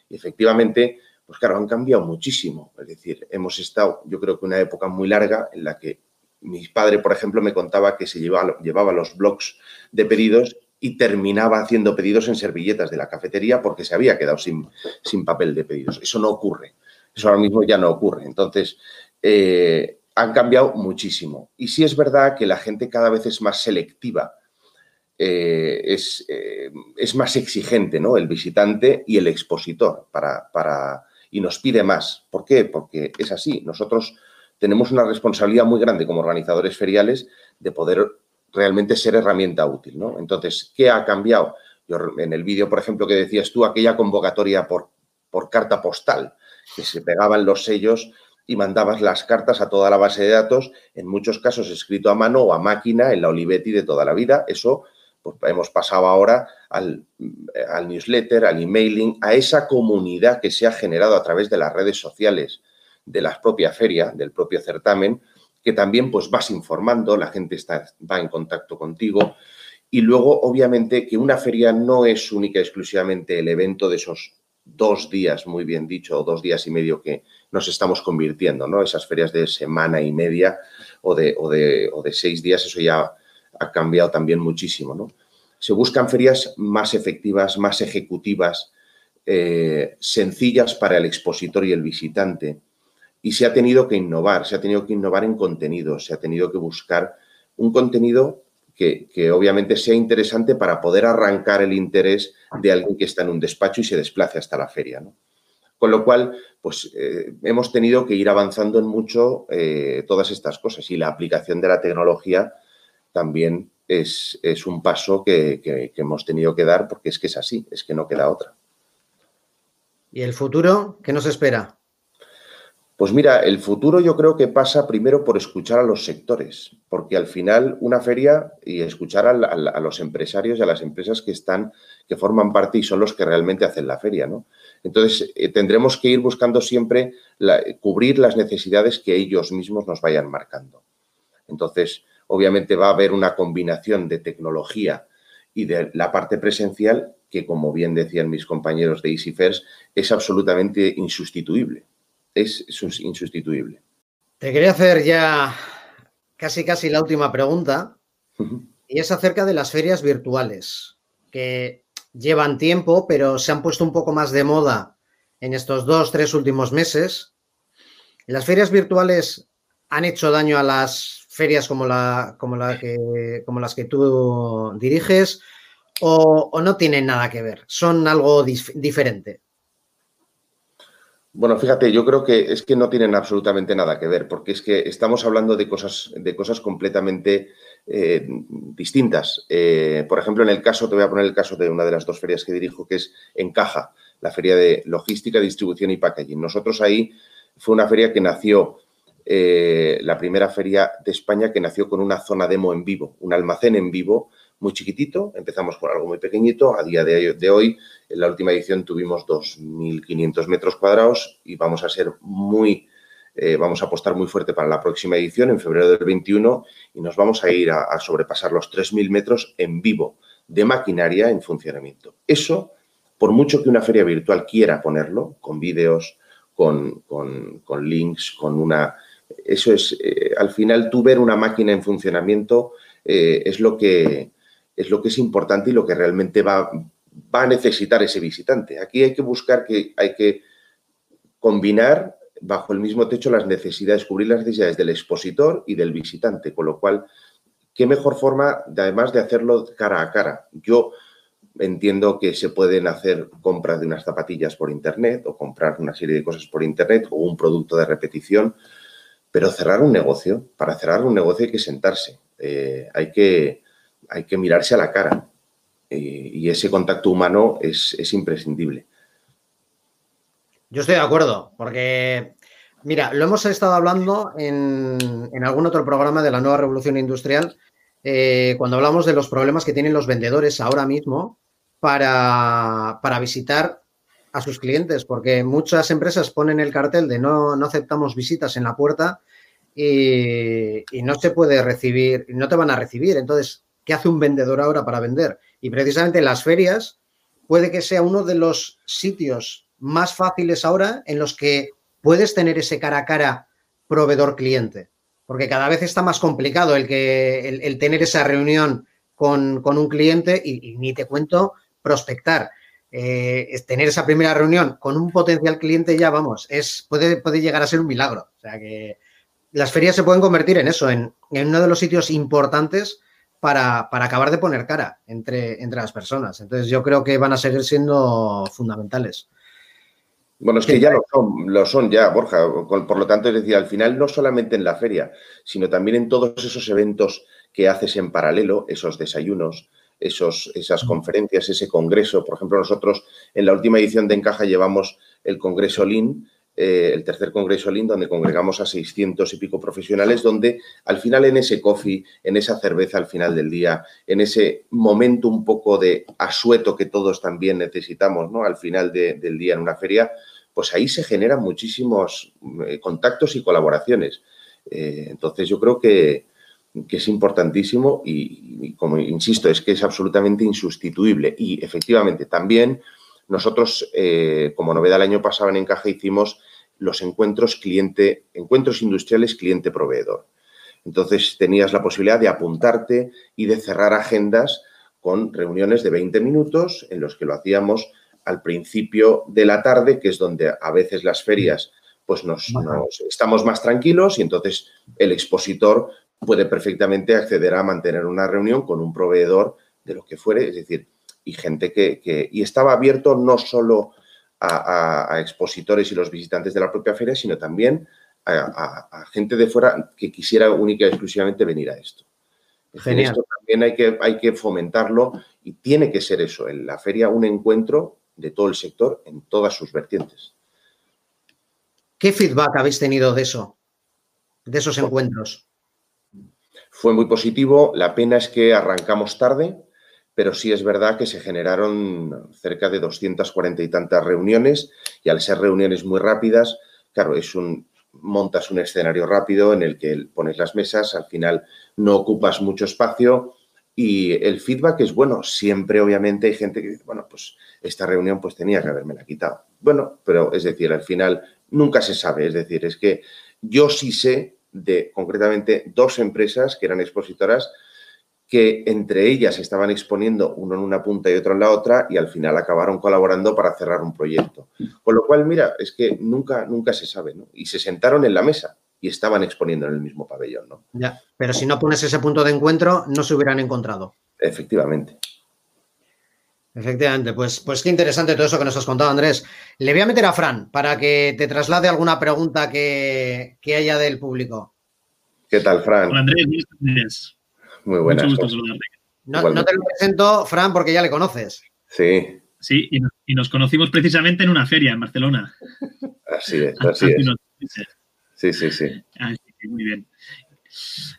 Y efectivamente, pues claro, han cambiado muchísimo. Es decir, hemos estado, yo creo que una época muy larga en la que mi padre, por ejemplo, me contaba que se llevaba, los blogs de pedidos y terminaba haciendo pedidos en servilletas de la cafetería porque se había quedado sin, sin papel de pedidos. Eso no ocurre. Eso ahora mismo ya no ocurre. Entonces, eh, han cambiado muchísimo. Y sí es verdad que la gente cada vez es más selectiva. Eh, es, eh, es, más exigente, ¿no? El visitante y el expositor para, para, y nos pide más. ¿Por qué? Porque es así. Nosotros tenemos una responsabilidad muy grande como organizadores feriales de poder realmente ser herramienta útil, ¿no? Entonces, ¿qué ha cambiado? En el vídeo, por ejemplo, que decías tú, aquella convocatoria por, por carta postal, que se pegaban los sellos y mandabas las cartas a toda la base de datos, en muchos casos escrito a mano o a máquina en la Olivetti de toda la vida. Eso pues, hemos pasado ahora al, al newsletter, al emailing, a esa comunidad que se ha generado a través de las redes sociales, de la propia feria, del propio certamen, que también pues vas informando, la gente está, va en contacto contigo. Y luego, obviamente, que una feria no es única y exclusivamente el evento de esos dos días, muy bien dicho, o dos días y medio que nos estamos convirtiendo, ¿no? Esas ferias de semana y media o de, o de, seis días, eso ya ha cambiado también muchísimo, ¿no? Se buscan ferias más efectivas, más ejecutivas, eh, sencillas para el expositor y el visitante, y se ha tenido que innovar, se ha tenido que innovar en contenido, se ha tenido que buscar un contenido que, obviamente sea interesante para poder arrancar el interés de alguien que está en un despacho y se desplace hasta la feria. Con lo cual, pues eh, hemos tenido que ir avanzando en mucho eh, todas estas cosas y la aplicación de la tecnología también es, es un paso que, que hemos tenido que dar porque es que es así, es que no queda otra. ¿Y el futuro qué nos espera? Pues mira, el futuro yo creo que pasa primero por escuchar a los sectores, porque al final una feria y escuchar a, los empresarios y a las empresas que están, que forman parte y son los que realmente hacen la feria, ¿no? Entonces eh, tendremos que ir buscando siempre cubrir las necesidades que ellos mismos nos vayan marcando. Entonces, obviamente va a haber una combinación de tecnología y de la parte presencial que, como bien decían mis compañeros de Easy es absolutamente insustituible es, insustituible. Te quería hacer ya casi casi la última pregunta y es acerca de las ferias virtuales que llevan tiempo pero se han puesto un poco más de moda en estos dos, tres últimos meses. Las ferias virtuales han hecho daño a las ferias como, la, como, la que, como las que tú diriges o, no tienen nada que ver, son algo diferente. Bueno, fíjate, yo creo que es que no tienen absolutamente nada que ver, porque es que estamos hablando de cosas, de cosas completamente eh, distintas. Eh, por ejemplo, en el caso, te voy a poner el caso de una de las dos ferias que dirijo, que es Encaja, la feria de logística, distribución y packaging. Nosotros ahí fue una feria que nació, eh, la primera feria de España que nació con una zona demo en vivo, un almacén en vivo muy chiquitito, empezamos por algo muy pequeñito, a día de, hoy, en la última edición tuvimos 2.500 metros cuadrados y vamos a ser muy, eh, vamos a apostar muy fuerte para la próxima edición en febrero del 21 y nos vamos a ir a, sobrepasar los 3.000 metros en vivo de maquinaria en funcionamiento. Eso por mucho que una feria virtual quiera ponerlo, con vídeos, con, links, con una... Eso es, eh, al final tú ver una máquina en funcionamiento eh, es, lo que, es lo que es importante y lo que realmente va, va a necesitar ese visitante. Aquí hay que buscar que hay que combinar bajo el mismo techo las necesidades, cubrir las necesidades del expositor y del visitante, con lo cual, ¿qué mejor forma, además de hacerlo cara a cara? Yo entiendo que se pueden hacer compras de unas zapatillas por Internet o comprar una serie de cosas por Internet o un producto de repetición, pero cerrar un negocio, para cerrar un negocio hay que sentarse, eh, hay, que, hay que mirarse a la cara y ese contacto humano es, es imprescindible. Yo estoy de acuerdo, porque, mira, lo hemos estado hablando en, algún otro programa de la nueva revolución industrial, eh, cuando hablamos de los problemas que tienen los vendedores ahora mismo para, visitar a sus clientes, porque muchas empresas ponen el cartel de no, no aceptamos visitas en la puerta y, no se puede recibir, no te van a recibir. Entonces, ¿qué hace un vendedor ahora para vender? Y precisamente las ferias puede que sea uno de los sitios más fáciles ahora en los que puedes tener ese cara a cara proveedor-cliente. Porque cada vez está más complicado el, que, el, tener esa reunión con, un cliente y, ni te cuento prospectar. Eh, tener esa primera reunión con un potencial cliente ya, vamos, es, puede, puede llegar a ser un milagro. O sea que las ferias se pueden convertir en eso, en, uno de los sitios importantes para, para, acabar de poner cara entre, entre las personas. Entonces yo creo que van a seguir siendo fundamentales. Bueno, es que ya lo son, lo son ya, Borja. Por lo tanto, es decir, al final no solamente en la feria, sino también en todos esos eventos que haces en paralelo, esos desayunos, esos, esas conferencias, ese congreso. Por ejemplo, nosotros en la última edición de Encaja llevamos el Congreso Lean, eh, el tercer Congreso Lean, donde congregamos a 600 y pico profesionales, donde al final en ese coffee, en esa cerveza al final del día, en ese momento un poco de asueto que todos también necesitamos, ¿no? Al final del día en una feria, pues ahí se generan muchísimos eh, contactos y colaboraciones. Eh, entonces yo creo que, es importantísimo y, como insisto, es que es absolutamente insustituible. Y efectivamente también nosotros, eh, como novedad el año pasado en Encaja, hicimos los encuentros cliente, encuentros industriales cliente-proveedor. Entonces tenías la posibilidad de apuntarte y de cerrar agendas con reuniones de 20 minutos en los que lo hacíamos al principio de la tarde, que es donde a veces las ferias pues nos, estamos más tranquilos y entonces el expositor puede perfectamente acceder a mantener una reunión con un proveedor de lo que fuere, es decir, y gente que, y estaba abierto no solo a, expositores y los visitantes de la propia feria, sino también a, gente de fuera que quisiera única y exclusivamente venir a esto. Genial. Esto también hay que, hay que fomentarlo y tiene que ser eso, en la feria un encuentro de todo el sector en todas sus vertientes. ¿Qué feedback habéis tenido de eso, de esos encuentros? Fue muy positivo. La pena es que arrancamos tarde, pero sí es verdad que se generaron cerca de 240 y tantas reuniones y al ser reuniones muy rápidas, claro, es un montas un escenario rápido en el que pones las mesas, al final no ocupas mucho espacio y el feedback es bueno. Siempre, obviamente, hay gente que dice, bueno, pues esta reunión pues tenía que haberme la quitado. Bueno, pero es decir, al final nunca se sabe. Es decir, es que yo sí sé de concretamente dos empresas que eran expositoras que entre ellas estaban exponiendo uno en una punta y otro en la otra y al final acabaron colaborando para cerrar un proyecto. Con lo cual, mira, es que nunca, nunca se sabe, ¿no? Y se sentaron en la mesa y estaban exponiendo en el mismo pabellón, ¿no? Ya, pero si no pones ese punto de encuentro, no se hubieran encontrado. Efectivamente. Efectivamente, pues, pues qué interesante todo eso que nos has contado, Andrés. Le voy a meter a Fran para que te traslade alguna pregunta que, haya del público. ¿Qué tal, Fran? Hola, Andrés. Muy buenas. No, no, te lo presento, Fran, porque ya le conoces. Sí. Sí, y, nos conocimos precisamente en una feria en Barcelona. Así es, así es. Sí, sí, sí. muy bien.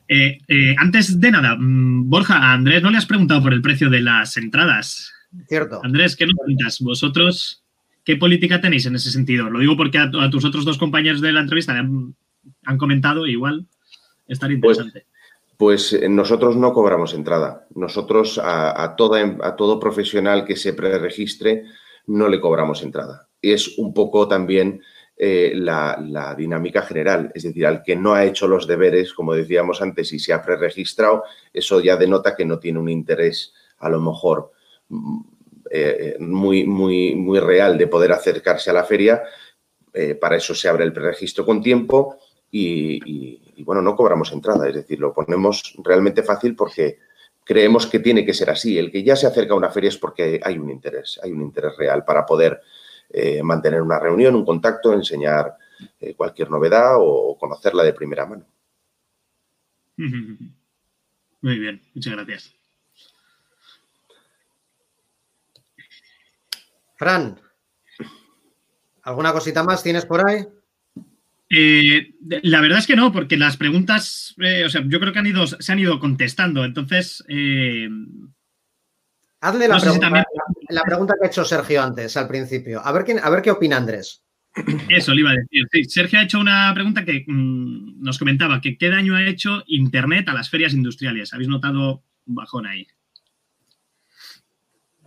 Eh, eh, antes de nada, mm, Borja, a Andrés no le has preguntado por el precio de las entradas. Cierto. Andrés, ¿qué nos cuentas? ¿Vosotros qué política tenéis en ese sentido? Lo digo porque a, tus otros dos compañeros de la entrevista han, han comentado, igual estaría pues, interesante. Pues, eh, nosotros no cobramos entrada. Nosotros a, toda, a todo profesional que se preregistre no le cobramos entrada. Y es un poco también eh, la, dinámica general. Es decir, al que no ha hecho los deberes, como decíamos antes, y se ha preregistrado, eso ya denota que no tiene un interés a lo mejor mm, eh, muy, muy, muy real de poder acercarse a la feria. Para eso se abre el preregistro con tiempo y, bueno, no cobramos entrada. Es decir, lo ponemos realmente fácil porque creemos que tiene que ser así. El que ya se acerca a una feria es porque hay un interés, hay un interés real para poder eh, mantener una reunión, un contacto, enseñar eh, cualquier novedad o conocerla de primera mano. Muy bien, muchas gracias. Fran, ¿alguna cosita más tienes por ahí? Eh, la verdad es que no, porque las preguntas, o sea, yo creo que han ido, se han ido contestando. Entonces, Hazle la, pregunta, que ha hecho Sergio antes, al principio. A ver, a ver qué opina Andrés. Eso le iba a decir. Sergio ha hecho una pregunta que mm, nos comentaba, que qué daño ha hecho Internet a las ferias industriales. ¿Habéis notado un bajón ahí?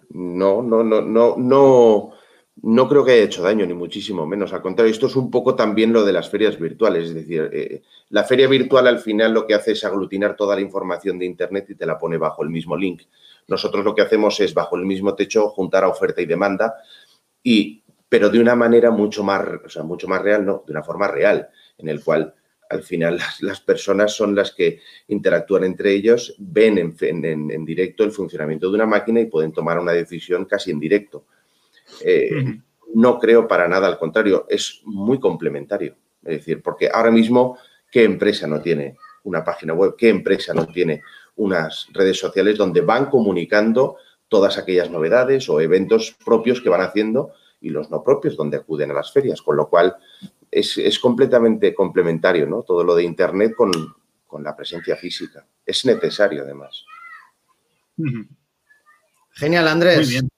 No, no, no, no, no, no creo que haya hecho daño, ni muchísimo menos. Al contrario, esto es un poco también lo de las ferias virtuales. Es decir, eh, la feria virtual al final lo que hace es aglutinar toda la información de Internet y te la pone bajo el mismo link. Nosotros lo que hacemos es, bajo el mismo techo, juntar a oferta y demanda, y, pero de una manera mucho más, o sea, mucho más real, no, de una forma real, en el cual al final las, personas son las que interactúan entre ellos, ven en, directo el funcionamiento de una máquina y pueden tomar una decisión casi en directo. Eh, no creo para nada, al contrario, es muy complementario. Es decir, porque ahora mismo, ¿qué empresa no tiene una página web? ¿Qué empresa no tiene unas redes sociales donde van comunicando todas aquellas novedades o eventos propios que van haciendo y los no propios donde acuden a las ferias, con lo cual es, completamente complementario, ¿no? Todo lo de Internet con, la presencia física. Es necesario, además. Genial, Andrés. Muy bien.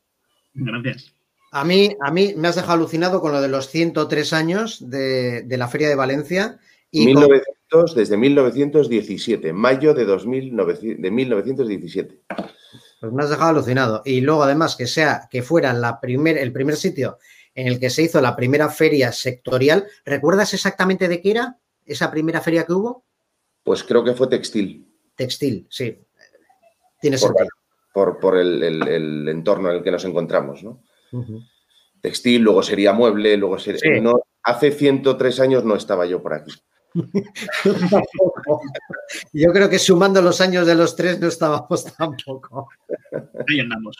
Gracias. A mí, a mí me has dejado alucinado con lo de los 103 años de, la Feria de Valencia. Y desde 1917, mayo de, 1917. Pues me has dejado alucinado. Y luego, además, que sea que fuera la primer, el primer sitio en el que se hizo la primera feria sectorial. ¿Recuerdas exactamente de qué era esa primera feria que hubo? Pues creo que fue textil. Textil, sí. Tiene por, sentido. Por, el, entorno en el que nos encontramos, ¿no? Textil, luego sería mueble, luego sería. No, hace 103 años no estaba yo por aquí. Yo creo que sumando los años de los tres no estábamos tampoco. Ahí andamos.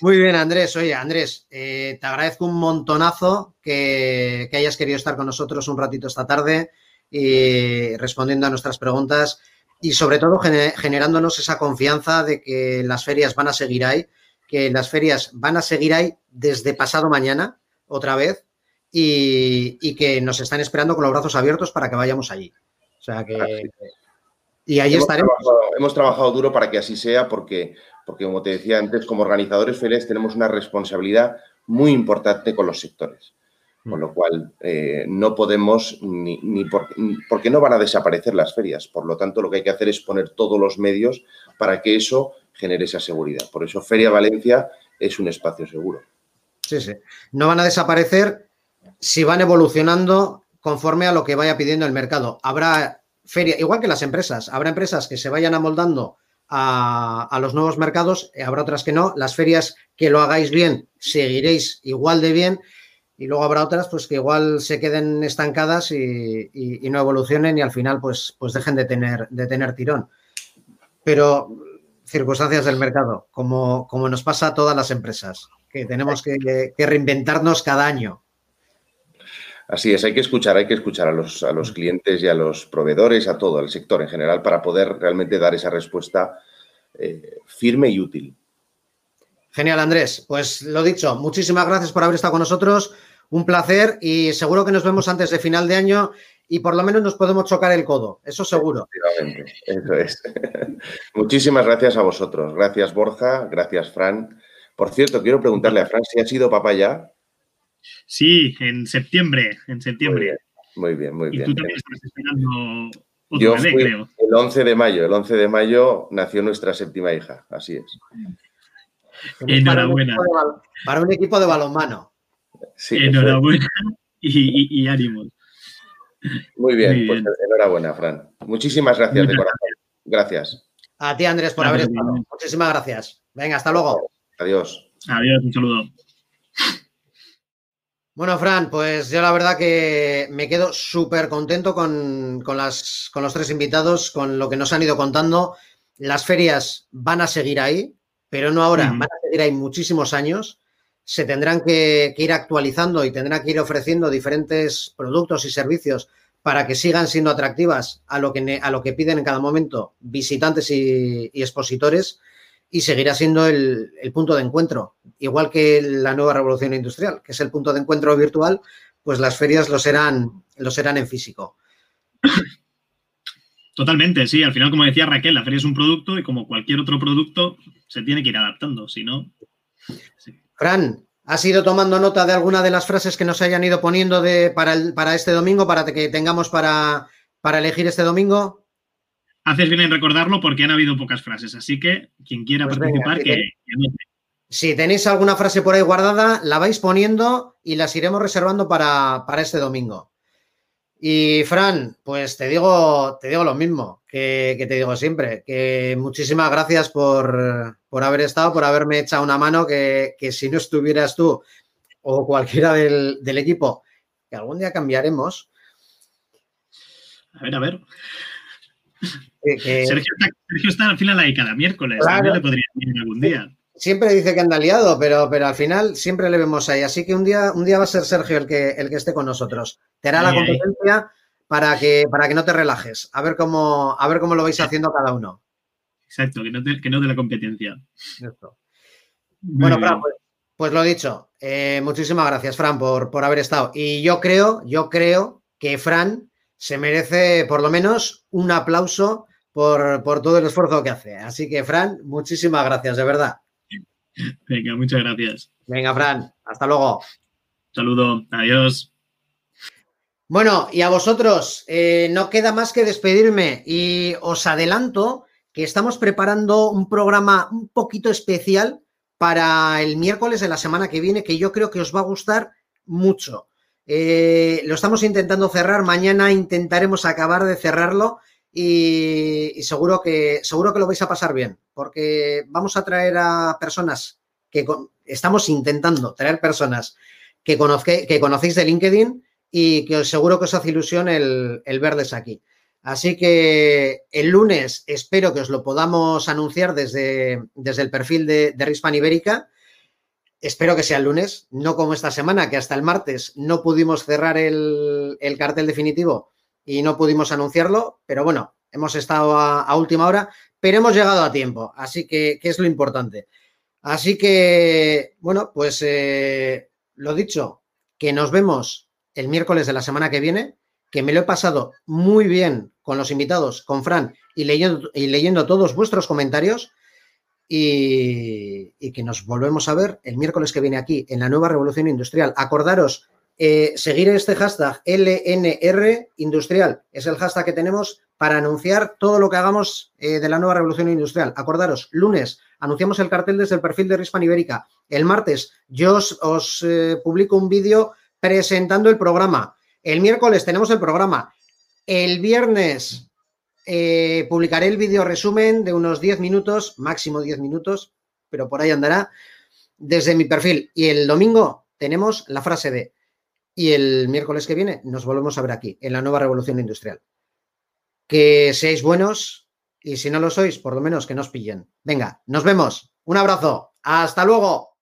Muy bien, Andrés. Oye, Andrés, eh, te agradezco un montonazo que, hayas querido estar con nosotros un ratito esta tarde y respondiendo a nuestras preguntas y sobre todo generándonos esa confianza de que las ferias van a seguir ahí, que las ferias van a seguir ahí desde pasado mañana otra vez y, que nos están esperando con los brazos abiertos para que vayamos allí. O sea que... Y ahí estaremos. hemos trabajado duro para que así sea porque, porque, como te decía antes, como organizadores ferias tenemos una responsabilidad muy importante con los sectores. Con lo cual, eh, no podemos ni, ni porque no van a desaparecer las ferias. Por lo tanto, lo que hay que hacer es poner todos los medios para que eso genere esa seguridad. Por eso, Feria Valencia es un espacio seguro. Sí, sí. No van a desaparecer si van evolucionando conforme a lo que vaya pidiendo el mercado. Habrá feria, igual que las empresas, habrá empresas que se vayan amoldando a, los nuevos mercados, habrá otras que no. Las ferias que lo hagáis bien, seguiréis igual de bien. Y luego habrá otras pues que igual se queden estancadas y, no evolucionen y al final pues, pues dejen de tener, de tener tirón. Pero circunstancias del mercado, como, como nos pasa a todas las empresas, que tenemos que reinventarnos cada año. Así es, hay que escuchar, hay que escuchar a los, a los clientes y a los proveedores, a todo, al sector en general, para poder realmente dar esa respuesta eh, firme y útil. Genial, Andrés. Pues lo dicho, muchísimas gracias por haber estado con nosotros. Un placer y seguro que nos vemos antes de final de año y por lo menos nos podemos chocar el codo, eso seguro. Eso es. Muchísimas gracias a vosotros. Gracias, Borja. Gracias, Fran. Por cierto, quiero preguntarle a Fran si ha sido papá ya. Sí, en septiembre, en septiembre. Muy bien, muy bien. Y tú también estás esperando otro Yo creo. El 11 de mayo, el 11 de mayo nació nuestra séptima hija, así es. Enhorabuena. Para un, equipo de balonmano. Enhorabuena y, ánimos. Muy bien, pues enhorabuena, Fran. Muchísimas gracias de corazón. Gracias. A ti, Andrés, por haber estado. Muchísimas gracias. Venga, hasta luego. Adiós. Adiós, un saludo. Bueno, Fran, pues yo la verdad que me quedo súper contento con, con, con los tres invitados, con lo que nos han ido contando. Las ferias van a seguir ahí, pero no ahora, van a seguir ahí muchísimos años. Se tendrán que, ir actualizando y tendrán que ir ofreciendo diferentes productos y servicios para que sigan siendo atractivas a lo que, a lo que piden en cada momento visitantes y, expositores y seguirá siendo el, punto de encuentro. Igual que la nueva revolución industrial, que es el punto de encuentro virtual, pues las ferias lo serán, lo serán en físico. Totalmente, sí. Al final, como decía Raquel, la feria es un producto y como cualquier otro producto, se tiene que ir adaptando. Si no. Fran, ¿has ido tomando nota de alguna de las frases que nos hayan ido poniendo de, para, para este domingo, para que tengamos para, para elegir este domingo? Haces bien en recordarlo porque han habido pocas frases, así que quien quiera pues participar, que, Si tenéis alguna frase por ahí guardada, la vais poniendo y las iremos reservando para, para este domingo. Y Fran, pues te digo, te digo lo mismo que, te digo siempre, que muchísimas gracias por, haber estado, por haberme echado una mano, que, si no estuvieras tú o cualquiera del, equipo, que algún día cambiaremos. A ver, a ver. Sergio, está, al final ahí cada miércoles, claro. le podría ir algún día siempre dice que anda liado, pero, pero al final siempre le vemos ahí. Así que un día, un día va a ser Sergio el que, el que esté con nosotros. Te hará la competencia para que, para que no te relajes. A ver cómo, a ver cómo lo vais haciendo cada uno. Exacto, que no te, que la competencia. Bueno, Fran, pues, pues, lo dicho. Eh, muchísimas gracias, Fran, por, por haber estado. Y yo creo, yo creo que Fran se merece por lo menos un aplauso por, por todo el esfuerzo que hace. Así que, Fran, muchísimas gracias, de verdad. Venga, muchas gracias. Venga, Fran, hasta luego. Saludo, adiós. Bueno, y a vosotros, eh, no queda más que despedirme y os adelanto que estamos preparando un programa un poquito especial para el miércoles de la semana que viene que yo creo que os va a gustar mucho. Eh, lo estamos intentando cerrar, mañana intentaremos acabar de cerrarlo y, seguro, que, seguro que lo vais a pasar bien, porque vamos a traer a personas que estamos intentando traer personas que, que conocéis de LinkedIn y que os seguro que os hace ilusión el, verles aquí. Así que el lunes espero que os lo podamos anunciar desde, desde el perfil de, de Rispan Ibérica. Espero que sea el lunes, no como esta semana, que hasta el martes no pudimos cerrar el cartel definitivo y no pudimos anunciarlo, pero bueno, hemos estado a, última hora, pero hemos llegado a tiempo, así que, ¿qué es lo importante? Así que, bueno, pues eh, lo dicho, que nos vemos el miércoles de la semana que viene, que me lo he pasado muy bien con los invitados, con Fran, y leyendo, y leyendo todos vuestros comentarios. Y, que nos volvemos a ver el miércoles que viene aquí en la nueva revolución industrial. Acordaros eh, seguir este hashtag LNR Industrial. Es el hashtag que tenemos para anunciar todo lo que hagamos eh, de la nueva revolución industrial. Acordaros, lunes anunciamos el cartel desde el perfil de Rispan Ibérica. El martes yo os, eh, publico un vídeo presentando el programa. El miércoles tenemos el programa. El viernes publicaré el vídeo resumen de unos 10 minutos, máximo 10 minutos, pero por ahí andará, desde mi perfil. Y el domingo tenemos la frase de y el miércoles que viene nos volvemos a ver aquí, en la nueva revolución industrial. Que seáis buenos y si no lo sois, por lo menos que nos pillen. Venga, nos vemos. Un abrazo. Hasta luego.